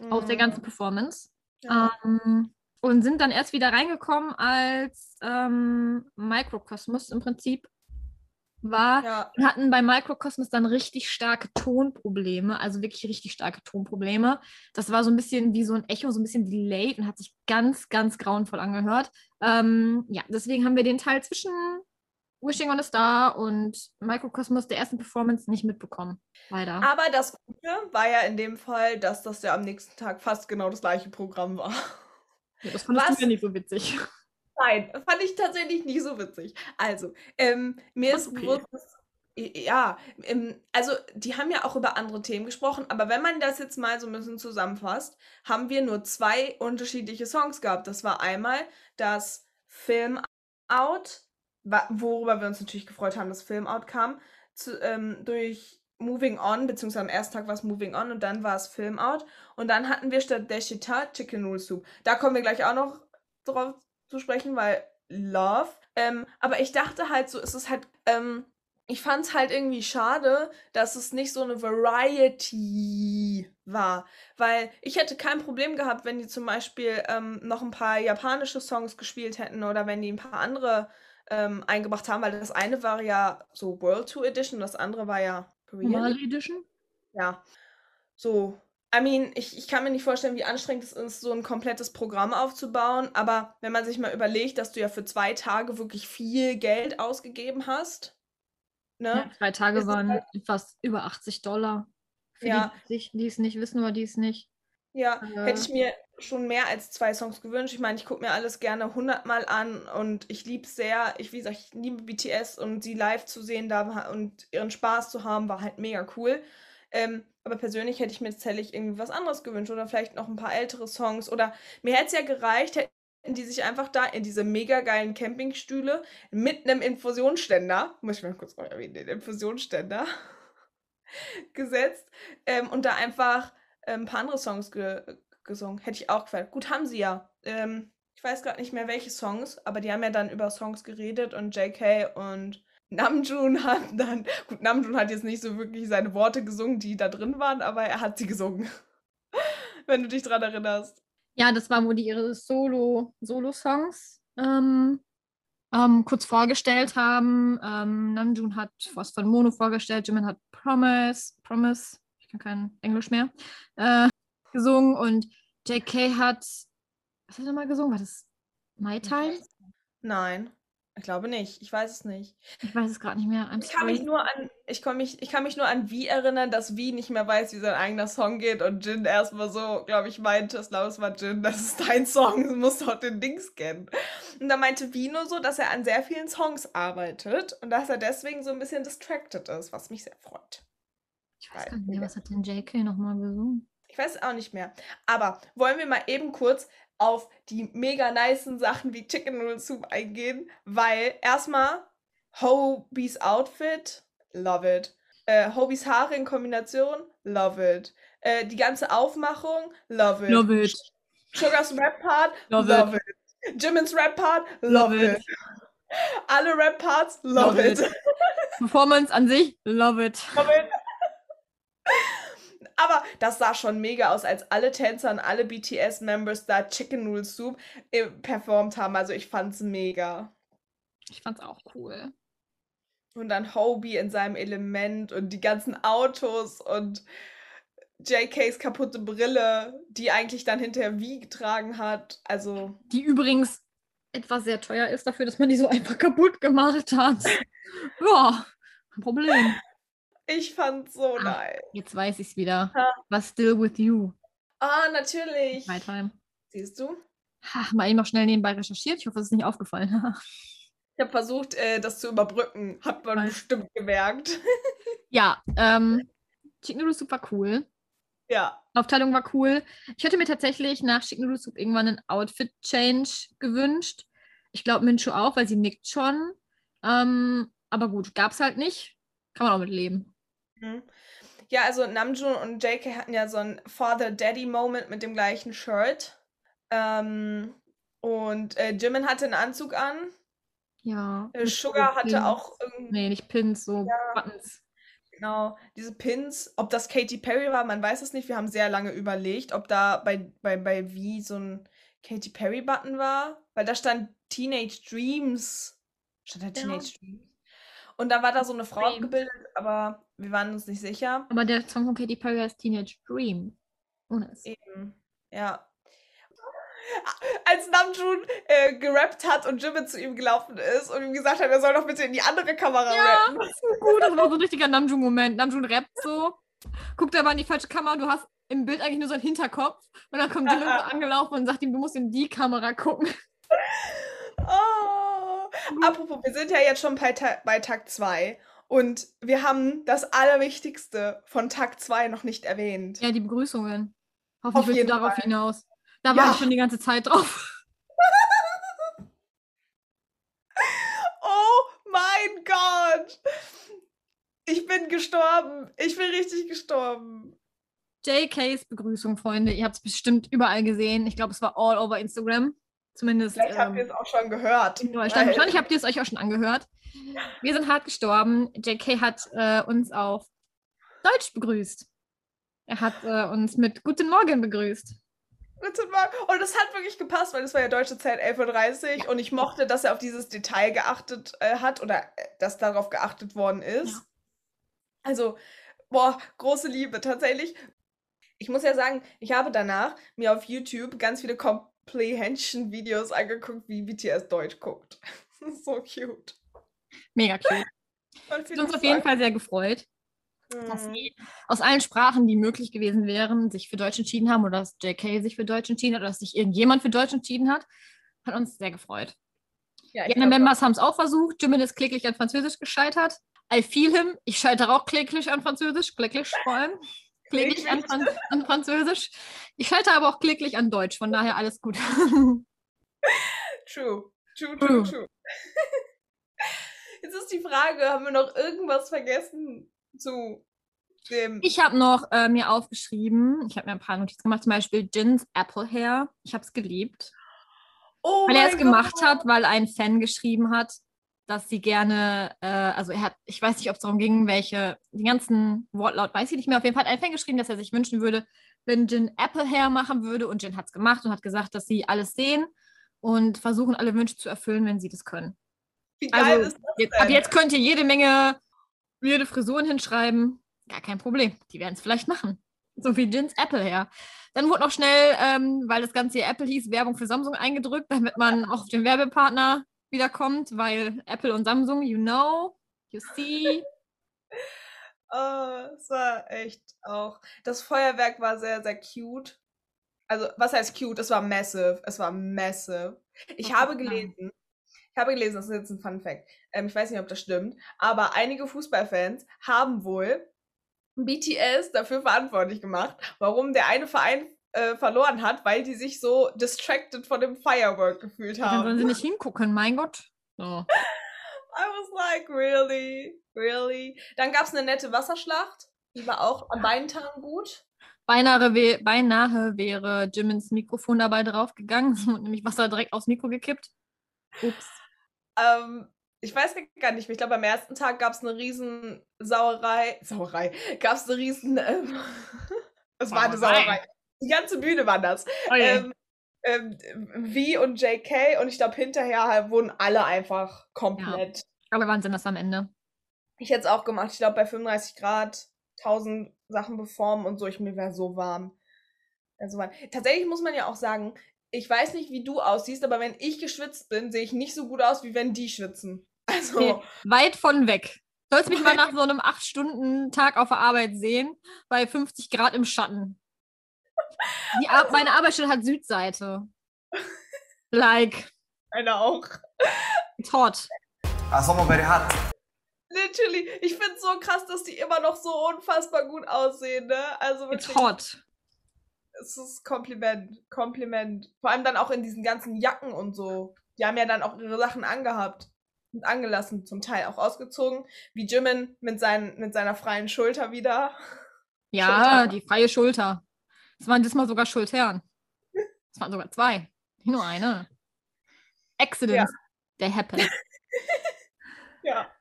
[SPEAKER 1] aus der
[SPEAKER 2] Mhm.
[SPEAKER 1] ganzen Performance.
[SPEAKER 2] Ja.
[SPEAKER 1] Ähm, und sind dann erst wieder reingekommen, als ähm, Microcosmos im Prinzip war.
[SPEAKER 2] ja.
[SPEAKER 1] Wir hatten bei Microcosmos dann richtig starke Tonprobleme, also wirklich richtig starke Tonprobleme. Das war so ein bisschen wie so ein Echo, so ein bisschen delayed und hat sich ganz, ganz grauenvoll angehört. Ähm, ja, deswegen haben wir den Teil zwischen Wishing on a Star und Microcosmos der ersten Performance nicht mitbekommen. Leider.
[SPEAKER 2] Aber das Gute war ja in dem Fall, dass das ja am nächsten Tag fast genau das gleiche Programm war.
[SPEAKER 1] Ja, das
[SPEAKER 2] was?
[SPEAKER 1] du ja nicht so witzig.
[SPEAKER 2] Nein, fand ich tatsächlich nicht so witzig. Also, ähm, mir ist
[SPEAKER 1] okay.
[SPEAKER 2] bewusst, ja, ähm, also die haben ja auch über andere Themen gesprochen, aber wenn man das jetzt mal so ein bisschen zusammenfasst, haben wir nur zwei unterschiedliche Songs gehabt. Das war einmal das Film Out, worüber wir uns natürlich gefreut haben, dass Film Out kam, zu, ähm, durch Moving On, beziehungsweise am ersten Tag war es Moving On und dann war es Film Out. Und dann hatten wir statt Deshita Chicken Noodle Soup. Da kommen wir gleich auch noch drauf zu sprechen, weil Love. Ähm, aber ich dachte halt so, es ist halt, ähm, ich fand es halt irgendwie schade, dass es nicht so eine Variety war. Weil ich hätte kein Problem gehabt, wenn die zum Beispiel ähm, noch ein paar japanische Songs gespielt hätten oder wenn die ein paar andere ähm, eingebracht haben, weil das eine war ja so World Tour Edition, das andere war ja Korean.
[SPEAKER 1] Normale Edition?
[SPEAKER 2] Ja. So. I mean, ich, ich kann mir nicht vorstellen, wie anstrengend es ist, so ein komplettes Programm aufzubauen. Aber wenn man sich mal überlegt, dass du ja für zwei Tage wirklich viel Geld ausgegeben hast, ne?
[SPEAKER 1] Ja, zwei Tage waren
[SPEAKER 2] halt-
[SPEAKER 1] fast über 80 Dollar. Für
[SPEAKER 2] Ja.
[SPEAKER 1] die, die es nicht wissen oder die es nicht.
[SPEAKER 2] Ja,
[SPEAKER 1] Äh.
[SPEAKER 2] hätte ich mir schon mehr als zwei Songs gewünscht. Ich meine, ich gucke mir alles gerne hundertmal an und ich liebe es sehr. Ich, wie gesagt, ich liebe BTS und sie live zu sehen da und ihren Spaß zu haben, war halt mega cool. Ähm, aber persönlich hätte ich mir tatsächlich irgendwie was anderes gewünscht oder vielleicht noch ein paar ältere Songs oder mir hätte es ja gereicht, hätten die sich einfach da in diese mega geilen Campingstühle mit einem Infusionsständer, muss ich mal kurz erwähnen, den Infusionsständer gesetzt ähm, und da einfach ähm, ein paar andere Songs ge gesungen. Hätte ich auch gefällt. Gut, haben sie ja. Ähm, ich weiß gerade nicht mehr, welche Songs, aber die haben ja dann über Songs geredet und JK und Namjoon hat dann. Gut, Namjoon hat jetzt nicht so wirklich seine Worte gesungen, die da drin waren, aber er hat sie gesungen. Wenn du dich dran erinnerst.
[SPEAKER 1] Ja, das war, wo die ihre Solo, Solo-Songs ähm, ähm, kurz vorgestellt haben. Ähm, Namjoon hat was von Mono vorgestellt, Jimin hat Promise, Promise, ich kann kein Englisch mehr, äh, gesungen und JK hat, was hat er mal gesungen? War das My Time?
[SPEAKER 2] Nein, ich glaube nicht. Ich weiß es nicht.
[SPEAKER 1] Ich weiß es gerade nicht mehr. I'm
[SPEAKER 2] Ich kann mich nur an, ich kann mich, ich kann mich nur an Wie erinnern, dass Wie nicht mehr weiß, wie sein eigener Song geht und Jin erstmal so, glaube ich, meinte, ich glaube, es war Jin, das ist dein Song, du musst doch den Dings kennen. Und da meinte Wie nur so, dass er an sehr vielen Songs arbeitet und dass er deswegen so ein bisschen distracted ist, was mich sehr freut.
[SPEAKER 1] Ich weiß gar nicht mehr, was hat denn JK nochmal gesungen?
[SPEAKER 2] Ich weiß es auch nicht mehr. Aber wollen wir mal eben kurz auf die mega nicen Sachen wie Chicken Noodle Soup eingehen, weil erstmal Hobies Outfit, love it. Äh, Hobies Haare in Kombination, love it. Äh, die ganze Aufmachung, love it.
[SPEAKER 1] Love it.
[SPEAKER 2] Sugars Rap Part,
[SPEAKER 1] Love
[SPEAKER 2] love, it. Jimin's Rap Part, love,
[SPEAKER 1] Love
[SPEAKER 2] it.
[SPEAKER 1] it.
[SPEAKER 2] Alle Rap Parts, love,
[SPEAKER 1] Love
[SPEAKER 2] it.
[SPEAKER 1] it. Performance an sich, love it.
[SPEAKER 2] Love it. Aber das sah schon mega aus, als alle Tänzer und alle BTS-Members da Chicken Noodle Soup äh, performt haben. Also ich fand's mega.
[SPEAKER 1] Ich fand's auch cool.
[SPEAKER 2] Und dann Hobie in seinem Element und die ganzen Autos und JKs kaputte Brille, die eigentlich dann hinterher wie getragen hat. Also,
[SPEAKER 1] Die übrigens etwas sehr teuer ist dafür, dass man die so einfach kaputt gemacht hat. ja, kein Problem.
[SPEAKER 2] Ich fand's so
[SPEAKER 1] Ah.
[SPEAKER 2] nice.
[SPEAKER 1] Jetzt weiß ich's wieder.
[SPEAKER 2] Ja.
[SPEAKER 1] Was Still With You.
[SPEAKER 2] Ah, natürlich.
[SPEAKER 1] My Time.
[SPEAKER 2] Siehst du?
[SPEAKER 1] Ha, mal eben noch schnell nebenbei recherchiert. Ich hoffe, es ist nicht aufgefallen.
[SPEAKER 2] Ich habe versucht, äh, das zu überbrücken. Hat man
[SPEAKER 1] Weiß.
[SPEAKER 2] bestimmt gemerkt.
[SPEAKER 1] ja, ähm, Chicken Noodle Soup war cool.
[SPEAKER 2] ja.
[SPEAKER 1] Aufteilung war cool. Ich hätte mir tatsächlich nach Chicken Noodle Soup irgendwann einen Outfit-Change gewünscht. Ich glaube, Minchu auch, weil sie nickt schon. Ähm, aber gut, gab's halt nicht. Kann man auch mit leben.
[SPEAKER 2] Mhm. Ja, also Namjoon und JK hatten ja so ein Father-Daddy-Moment mit dem gleichen Shirt. Ähm, und äh, Jimin hatte einen Anzug an.
[SPEAKER 1] Ja.
[SPEAKER 2] Äh, Sugar hatte
[SPEAKER 1] Pins.
[SPEAKER 2] auch irgendwie,
[SPEAKER 1] Nee, nicht Pins, so
[SPEAKER 2] Ja.
[SPEAKER 1] Buttons.
[SPEAKER 2] genau, diese Pins. Ob das Katy Perry war, man weiß es nicht. Wir haben sehr lange überlegt, ob da bei, bei, bei wie so ein Katy Perry-Button war. Weil da stand Teenage Dreams. Stand da
[SPEAKER 1] Ja.
[SPEAKER 2] Teenage Dreams? Und da war da so eine Frau abgebildet, aber wir waren uns nicht sicher.
[SPEAKER 1] Aber der Song von Katy Perry heißt Teenage Dream. Ohne es.
[SPEAKER 2] Eben, ja. Als Namjoon äh, gerappt hat und Jimin zu ihm gelaufen ist und ihm gesagt hat, er soll doch bitte in die andere Kamera
[SPEAKER 1] Ja,
[SPEAKER 2] rappen.
[SPEAKER 1] so gut. Das war so ein richtiger Namjoon-Moment. Namjoon rappt so, guckt aber in die falsche Kamera. Du hast im Bild eigentlich nur so einen Hinterkopf. Und dann kommt Jimin so angelaufen und sagt ihm, du musst in die Kamera gucken.
[SPEAKER 2] Oh. Apropos, wir sind ja jetzt schon bei, Ta bei Tag 2 und wir haben das Allerwichtigste von Tag 2 noch nicht erwähnt.
[SPEAKER 1] Ja, die Begrüßungen.
[SPEAKER 2] Auf
[SPEAKER 1] Hoffentlich willst du darauf
[SPEAKER 2] Fall.
[SPEAKER 1] hinaus. Da
[SPEAKER 2] Ja.
[SPEAKER 1] war ich schon die ganze Zeit drauf.
[SPEAKER 2] Oh mein Gott! Ich bin gestorben. Ich bin richtig gestorben.
[SPEAKER 1] JKs Begrüßung, Freunde. Ihr habt es bestimmt überall gesehen. Ich glaube, es war all over Instagram. Zumindest
[SPEAKER 2] Vielleicht habt ihr
[SPEAKER 1] ähm,
[SPEAKER 2] es auch schon gehört.
[SPEAKER 1] in Deutschland. Wahrscheinlich habt ihr es euch auch schon angehört. Wir sind hart gestorben. JK hat äh, uns auf Deutsch begrüßt. Er hat äh, uns mit Guten Morgen begrüßt.
[SPEAKER 2] Guten Morgen. Und es hat wirklich gepasst, weil es war ja deutsche Zeit 11.30 Uhr und ich mochte, dass er auf dieses Detail geachtet äh, hat oder äh, dass darauf geachtet worden ist.
[SPEAKER 1] Ja.
[SPEAKER 2] Also, boah, große Liebe, tatsächlich. Ich muss ja sagen, ich habe danach mir auf YouTube ganz viele Comprehension-Videos angeguckt, wie BTS Deutsch guckt. So cute.
[SPEAKER 1] Mega cute. Hat uns auf jeden Fall sehr gefreut, dass
[SPEAKER 2] Mhm.
[SPEAKER 1] sie aus allen Sprachen, die möglich gewesen wären, sich für Deutsch entschieden haben oder dass JK sich für Deutsch entschieden hat oder dass sich irgendjemand für Deutsch entschieden hat. Hat uns sehr gefreut.
[SPEAKER 2] Ja,
[SPEAKER 1] Die anderen Members haben es auch versucht. Jimin ist kläglich an Französisch gescheitert. I feel him. Ich scheitere auch kläglich an Französisch. Kläglich vor allem. Kläglich an, Fran an Französisch. Ich scheitere aber auch kläglich an Deutsch. Von daher alles gut.
[SPEAKER 2] True. True,
[SPEAKER 1] True.
[SPEAKER 2] true. Jetzt ist die Frage, haben wir noch irgendwas vergessen zu dem...
[SPEAKER 1] ich habe noch äh, mir aufgeschrieben, ich habe mir ein paar Notizen gemacht, zum Beispiel Jins Apple Hair. Ich habe es geliebt.
[SPEAKER 2] oh
[SPEAKER 1] weil er es gemacht hat, weil ein Fan geschrieben hat, dass sie gerne, äh, also er hat, ich weiß nicht, ob es darum ging, welche, die ganzen Wortlaut weiß ich nicht mehr. Auf jeden Fall hat ein Fan geschrieben, dass er sich wünschen würde, wenn Jin Apple Hair machen würde und Jin hat es gemacht und hat gesagt, dass sie alles sehen und versuchen, alle Wünsche zu erfüllen, wenn sie das können.
[SPEAKER 2] Wie geil
[SPEAKER 1] Also
[SPEAKER 2] ist das
[SPEAKER 1] jetzt,
[SPEAKER 2] denn?
[SPEAKER 1] ab jetzt könnt ihr jede Menge weirde Frisuren hinschreiben. Gar kein Problem. Die werden es vielleicht machen. So wie Jins Apple Hair. Dann wurde noch schnell, ähm, weil das Ganze hier Apple hieß, Werbung für Samsung eingedrückt, damit man auch auf den Werbepartner wiederkommt, weil Apple und Samsung, you know, you see.
[SPEAKER 2] Oh, es war echt auch. Das Feuerwerk war sehr, sehr cute. Also, was heißt cute? Es war massive. Es war massive. Ich
[SPEAKER 1] Okay,
[SPEAKER 2] habe gelesen, ich habe gelesen, das ist jetzt ein Fun Fact. Ähm, ich weiß nicht, ob das stimmt, aber einige Fußballfans haben wohl BTS dafür verantwortlich gemacht, warum der eine Verein äh, verloren hat, weil die sich so distracted von dem Firework gefühlt
[SPEAKER 1] Dann
[SPEAKER 2] haben.
[SPEAKER 1] sollen sie nicht hingucken, mein Gott. So.
[SPEAKER 2] I was like, really? Really? Dann gab es eine nette Wasserschlacht. Die war auch an beiden Tagen gut.
[SPEAKER 1] Beinahe, beinahe wäre Jimmins Mikrofon dabei draufgegangen und nämlich Wasser direkt aufs Mikro gekippt. Ups.
[SPEAKER 2] Ähm, ich weiß gar nicht mehr. Ich glaube, am ersten Tag gab es eine riesen Sauerei. Sauerei. Gab es eine riesen. Ähm, es war eine
[SPEAKER 1] Sauerei.
[SPEAKER 2] Die ganze Bühne war das.
[SPEAKER 1] Oh.
[SPEAKER 2] Ähm, ähm, V und JK und ich glaube, hinterher halt wurden alle einfach komplett.
[SPEAKER 1] Aber wann sind das am Ende?
[SPEAKER 2] Ich hätte es auch gemacht. Ich glaube, bei 35 Grad 1000 Sachen beformen und so. Ich mir wäre so warm. Wär so warm. Tatsächlich muss man ja auch sagen, ich weiß nicht, wie du aussiehst, aber wenn ich geschwitzt bin, sehe ich nicht so gut aus, wie wenn die schwitzen. Also,
[SPEAKER 1] Nee, weit von weg. Sollst mich mal nach so einem 8-Stunden-Tag auf der Arbeit sehen, bei 50 Grad im Schatten. Die Ar meine Arbeitsstelle hat Südseite. Like,
[SPEAKER 2] Einer auch.
[SPEAKER 1] it's hot.
[SPEAKER 4] Ah, summer very hot.
[SPEAKER 2] Literally. Ich finde es so krass, dass die immer noch so unfassbar gut aussehen, ne? Also
[SPEAKER 1] It's
[SPEAKER 2] wirklich.
[SPEAKER 1] hot.
[SPEAKER 2] Es ist Kompliment. Kompliment. Vor allem dann auch in diesen ganzen Jacken und so. Die haben ja dann auch ihre Sachen angehabt. Und angelassen, zum Teil auch ausgezogen. Wie Jimin mit, seinen, mit seiner freien Schulter wieder.
[SPEAKER 1] Ja, die freie Schulter. Es waren diesmal sogar Schultern. Es waren sogar zwei. Nicht nur eine. Accidents. They happen.
[SPEAKER 2] Ja.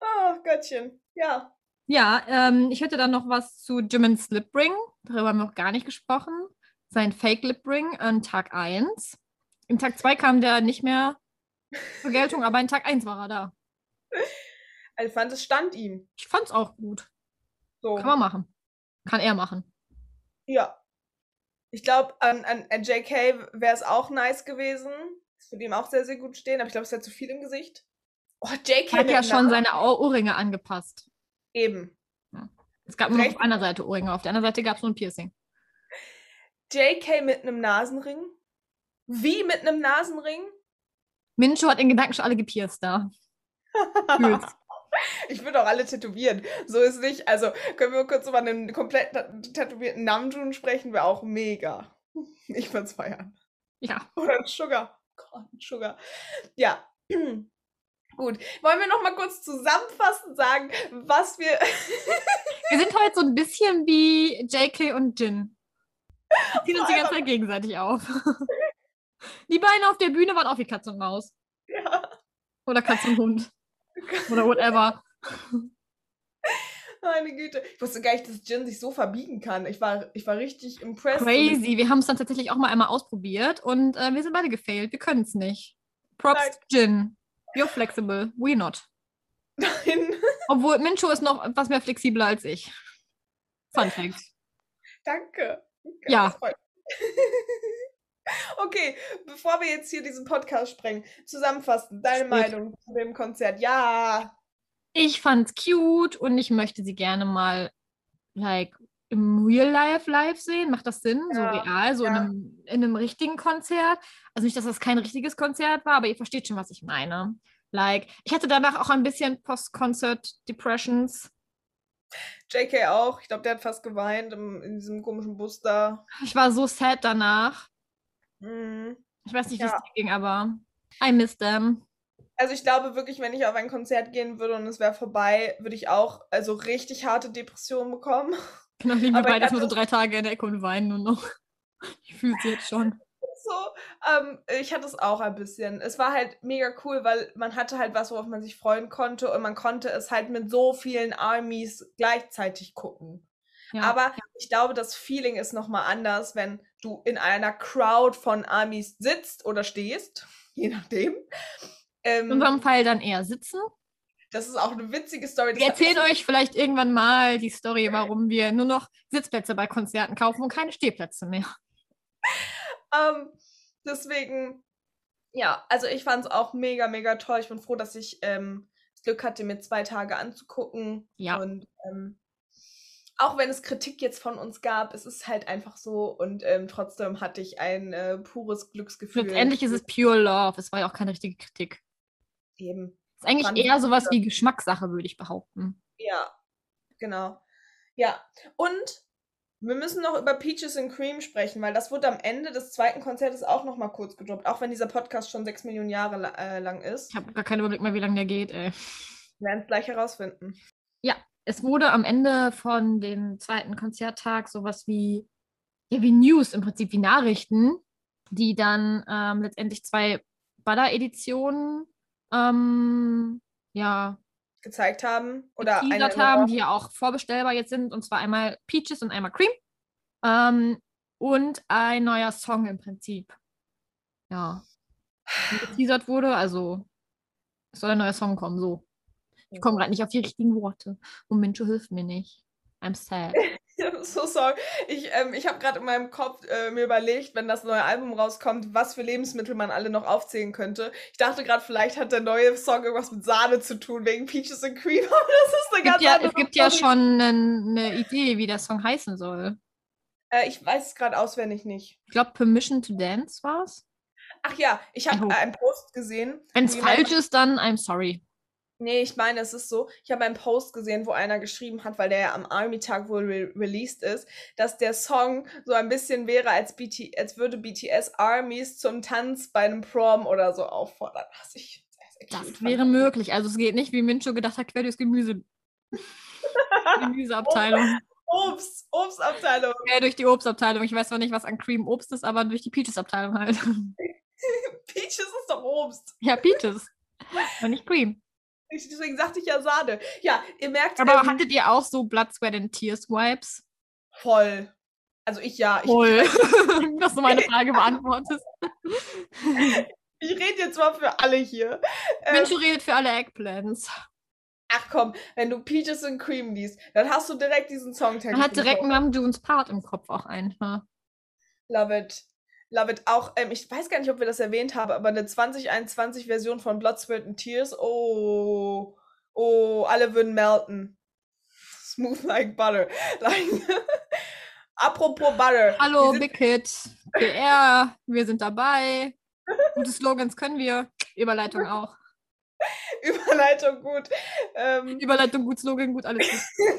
[SPEAKER 2] Oh, Göttchen. Ja.
[SPEAKER 1] Ja, ähm, ich hätte dann noch was zu Jimin's Lip Ring. Darüber haben wir noch gar nicht gesprochen. Sein Fake Lip Ring an Tag 1. Im Tag 2 kam der nicht mehr zur Geltung, aber in Tag 1 war er da.
[SPEAKER 2] Also fand, es stand ihm.
[SPEAKER 1] Ich fand's auch gut.
[SPEAKER 2] So.
[SPEAKER 1] Kann man machen. Kann er machen.
[SPEAKER 2] Ja. Ich glaube, an, an, an JK wäre es auch nice gewesen. Das würde ihm auch sehr, sehr gut stehen, aber ich glaube, es wäre zu viel im Gesicht. Oh, JK
[SPEAKER 1] hat ja schon seine Ohr- Ohrringe angepasst.
[SPEAKER 2] Eben.
[SPEAKER 1] Es gab nur noch
[SPEAKER 2] Recht.
[SPEAKER 1] auf einer Seite Ohrringe, auf der anderen Seite gab es nur ein Piercing.
[SPEAKER 2] JK mit einem Nasenring. Wie mit einem Nasenring?
[SPEAKER 1] Mincho hat in Gedanken schon alle gepierst da.
[SPEAKER 2] Ich würde auch alle tätowieren. So ist nicht. Also können wir kurz über einen komplett tätowierten Namjoon sprechen, wäre auch mega. Ich würde es feiern.
[SPEAKER 1] ja.
[SPEAKER 2] Oder ein Sugar. Gott, ein Sugar. Ja. Gut. Wollen wir noch mal kurz zusammenfassend sagen, was wir.
[SPEAKER 1] Wir sind heute so ein bisschen wie JK und Jin. Wir ziehen uns die ganze Zeit gegenseitig auf. Die beiden auf der Bühne waren auch wie Katze und Maus.
[SPEAKER 2] ja.
[SPEAKER 1] Oder Katze und Hund. Oder whatever.
[SPEAKER 2] Meine Güte. Ich wusste gar nicht, dass Jin sich so verbiegen kann. Ich war, ich war richtig impressed.
[SPEAKER 1] Crazy. Wir haben es dann tatsächlich auch mal einmal ausprobiert und äh, wir sind beide gefailt. Wir können es nicht. Props
[SPEAKER 2] Nein.
[SPEAKER 1] Jin. You're flexible. We not.
[SPEAKER 2] Nein.
[SPEAKER 1] Obwohl Mincho ist noch etwas mehr flexibler als ich. Fun Fact.
[SPEAKER 2] Danke.
[SPEAKER 1] Ja.
[SPEAKER 2] Okay, bevor wir jetzt hier diesen Podcast sprengen, zusammenfassen, deine. Meinung zu dem Konzert. Ja,
[SPEAKER 1] Ich fand's cute und ich möchte sie gerne mal like im Real Life live sehen. Macht das Sinn? So
[SPEAKER 2] Ja,
[SPEAKER 1] real, so in,
[SPEAKER 2] ja.
[SPEAKER 1] einem, in einem richtigen Konzert. Also nicht, dass das kein richtiges Konzert war, aber ihr versteht schon, was ich meine. Like, ich hatte danach auch ein bisschen Post-Concert-Depressions.
[SPEAKER 2] JK auch. Ich glaube, der hat fast geweint im, in diesem komischen Bus da.
[SPEAKER 1] Ich war so sad danach.
[SPEAKER 2] Mhm.
[SPEAKER 1] Ich weiß nicht, wie es
[SPEAKER 2] Ja.
[SPEAKER 1] ging, aber I miss them.
[SPEAKER 2] Also ich glaube wirklich, wenn ich auf ein Konzert gehen würde und es wäre vorbei, würde ich auch also richtig harte Depressionen bekommen.
[SPEAKER 1] Genau, liegen wir beide erstmal so drei Tage in der Ecke und weinen nur noch. Ich fühle es jetzt schon.
[SPEAKER 2] So, ähm, ich hatte es auch ein bisschen. Es war halt mega cool, weil man hatte halt was, worauf man sich freuen konnte und man konnte es halt mit so vielen Armies gleichzeitig gucken.
[SPEAKER 1] Ja.
[SPEAKER 2] Aber ich glaube, das Feeling ist nochmal anders, wenn du in einer Crowd von Armies sitzt oder stehst, je nachdem.
[SPEAKER 1] in
[SPEAKER 2] Ähm,
[SPEAKER 1] unserem Fall dann eher sitzen.
[SPEAKER 2] das ist auch eine witzige Story.
[SPEAKER 1] Wir erzählen euch vielleicht irgendwann mal die Story, warum wir nur noch Sitzplätze bei Konzerten kaufen und keine Stehplätze mehr.
[SPEAKER 2] Ähm, deswegen, ja, also ich fand es auch mega, mega toll. Ich bin froh, dass ich ähm, das Glück hatte, mir zwei Tage anzugucken.
[SPEAKER 1] Ja.
[SPEAKER 2] Und ähm, auch wenn es Kritik jetzt von uns gab, es ist halt einfach so und ähm, trotzdem hatte ich ein äh, pures Glücksgefühl.
[SPEAKER 1] Letztendlich ist es pure Love. Es war ja auch keine richtige Kritik.
[SPEAKER 2] eben.
[SPEAKER 1] Es ist eigentlich
[SPEAKER 2] Fand
[SPEAKER 1] eher sowas wie Geschmackssache, würde ich behaupten.
[SPEAKER 2] Ja, genau. Ja, und wir müssen noch über Peaches and Cream sprechen, weil das wurde am Ende des zweiten Konzertes auch noch mal kurz gedroppt, auch wenn dieser Podcast schon sechs Millionen Jahre la äh, lang ist.
[SPEAKER 1] Ich habe gar keinen Überblick mehr, wie lange der geht, ey.
[SPEAKER 2] Wir werden es gleich herausfinden.
[SPEAKER 1] Es wurde am Ende von dem zweiten Konzerttag sowas wie, ja, wie News, im Prinzip wie Nachrichten, die dann ähm, letztendlich zwei Butter-Editionen ähm, ja,
[SPEAKER 2] gezeigt haben oder eine
[SPEAKER 1] haben, die ja auch vorbestellbar jetzt sind. Und zwar einmal Peaches und einmal Cream. Ähm, und ein neuer Song im Prinzip. Ja. Und Geteasert wurde, also es soll ein neuer Song kommen, so. Ich komme gerade nicht auf die richtigen Worte. Und Mincho hilft mir nicht. I'm sad.
[SPEAKER 2] so sorry. Ich, ähm, ich habe gerade in meinem Kopf äh, mir überlegt, wenn das neue Album rauskommt, was für Lebensmittel man alle noch aufzählen könnte. Ich dachte gerade, vielleicht hat der neue Song irgendwas mit Sahne zu tun, wegen Peaches and Cream. Aber das ist eine
[SPEAKER 1] Es gibt
[SPEAKER 2] ganz
[SPEAKER 1] ja,
[SPEAKER 2] andere
[SPEAKER 1] es gibt ja
[SPEAKER 2] Story.
[SPEAKER 1] schon eine Idee, wie der Song heißen soll.
[SPEAKER 2] Äh, ich weiß es gerade auswendig nicht.
[SPEAKER 1] Ich glaube, Permission to Dance war's.
[SPEAKER 2] Ach ja, ich habe
[SPEAKER 1] Oh.
[SPEAKER 2] einen Post gesehen.
[SPEAKER 1] Wenn es falsch ist, dann I'm sorry.
[SPEAKER 2] Nee, ich meine, es ist so. Ich habe einen Post gesehen, wo einer geschrieben hat, weil der ja am Army-Tag wohl re released ist, dass der Song so ein bisschen wäre, als, BT als würde BTS Armies zum Tanz bei einem Prom oder so auffordern. Was ich sehr, sehr
[SPEAKER 1] Das wäre
[SPEAKER 2] fand.
[SPEAKER 1] möglich. Also es geht nicht, wie Mincho gedacht hat, quer durchs Gemüse. Gemüseabteilung.
[SPEAKER 2] Obst, Obstabteilung.
[SPEAKER 1] Quer durch die Obstabteilung. Ich weiß zwar nicht, was an Cream Obst ist, aber durch die Peaches-Abteilung halt.
[SPEAKER 2] Peaches ist doch Obst.
[SPEAKER 1] ja, Peaches. Aber nicht Cream.
[SPEAKER 2] Ich, deswegen sagte ich ja Sahne. Ja, ihr merkt,
[SPEAKER 1] Aber
[SPEAKER 2] ähm,
[SPEAKER 1] hattet ihr auch so Blood, Sweat and Tears Vibes?
[SPEAKER 2] voll. Also ich ja. Ich,
[SPEAKER 1] Voll. Dass du meine Frage beantwortest.
[SPEAKER 2] ich rede jetzt mal für alle hier. Ähm,
[SPEAKER 1] Mincho redet für alle Eggplants.
[SPEAKER 2] ach komm, wenn du Peaches and Cream liest, dann hast du direkt diesen Songtext.
[SPEAKER 1] Man hat direkt
[SPEAKER 2] Kopf.
[SPEAKER 1] Nam Dunes Part im Kopf auch einfach.
[SPEAKER 2] Love it. Love it. Auch, ähm, ich weiß gar nicht, ob wir das erwähnt haben, aber eine 2021-Version von Blood, Sweat and Tears. Oh, oh, alle würden melten. Smooth like butter. Apropos butter.
[SPEAKER 1] Hallo, Big Hit. PR, wir sind dabei. Gute Slogans können wir. Überleitung auch.
[SPEAKER 2] Überleitung gut. Ähm,
[SPEAKER 1] Überleitung gut, Slogan gut, alles gut.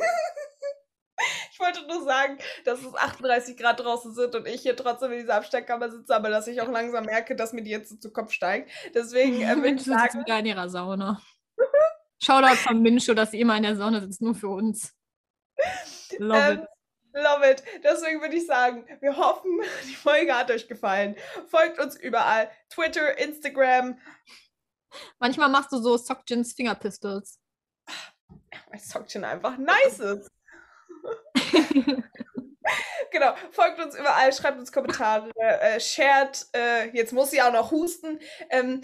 [SPEAKER 2] wollte nur sagen, dass es 38 Grad draußen sind und ich hier trotzdem in dieser Absteckkammer sitze, aber dass ich auch langsam merke, dass mir die jetzt zu Kopf steigt. Deswegen äh, würde ich sagen,
[SPEAKER 1] wieder in ihrer Sauna. Shoutout von Mincho, dass sie immer in der Sauna sitzt, nur für uns. Love
[SPEAKER 2] Ähm,
[SPEAKER 1] it.
[SPEAKER 2] Love it. Deswegen würde ich sagen, wir hoffen, die Folge hat euch gefallen. Folgt uns überall. Twitter, Instagram.
[SPEAKER 1] Manchmal machst du so Sockjins Fingerpistols.
[SPEAKER 2] Mein Sockchen einfach nice ist. Genau, folgt uns überall, schreibt uns Kommentare, äh, shared, äh, jetzt muss sie auch noch husten, ähm,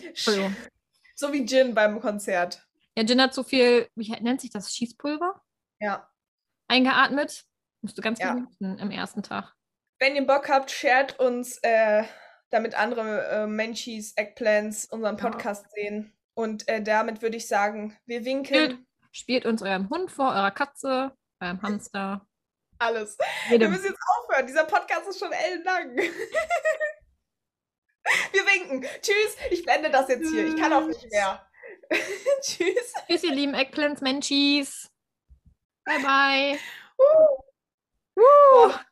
[SPEAKER 2] so wie Jin beim Konzert.
[SPEAKER 1] Ja, Jin hat so viel, wie nennt sich das, Schießpulver
[SPEAKER 2] Ja.
[SPEAKER 1] eingeatmet. Musst du ganz
[SPEAKER 2] Ja.
[SPEAKER 1] husten im ersten Tag.
[SPEAKER 2] Wenn ihr Bock habt, shared uns, äh, damit andere äh, Menschis, Eggplants unseren
[SPEAKER 1] Ja.
[SPEAKER 2] Podcast sehen. Und äh, damit würde ich sagen, wir winken
[SPEAKER 1] Spielt, spielt uns eurem Hund vor, eurer Katze, eurem Hamster.
[SPEAKER 2] Alles. Wir
[SPEAKER 1] Jedem.
[SPEAKER 2] müssen jetzt aufhören. Dieser Podcast ist schon ellenlang. Wir winken. Tschüss. Ich blende das jetzt hier. Ich kann auch nicht mehr. Tschüss.
[SPEAKER 1] Tschüss, ihr lieben Eggplants, Menschis. Bye, bye.
[SPEAKER 2] Uh.
[SPEAKER 1] Woo.
[SPEAKER 2] Boah,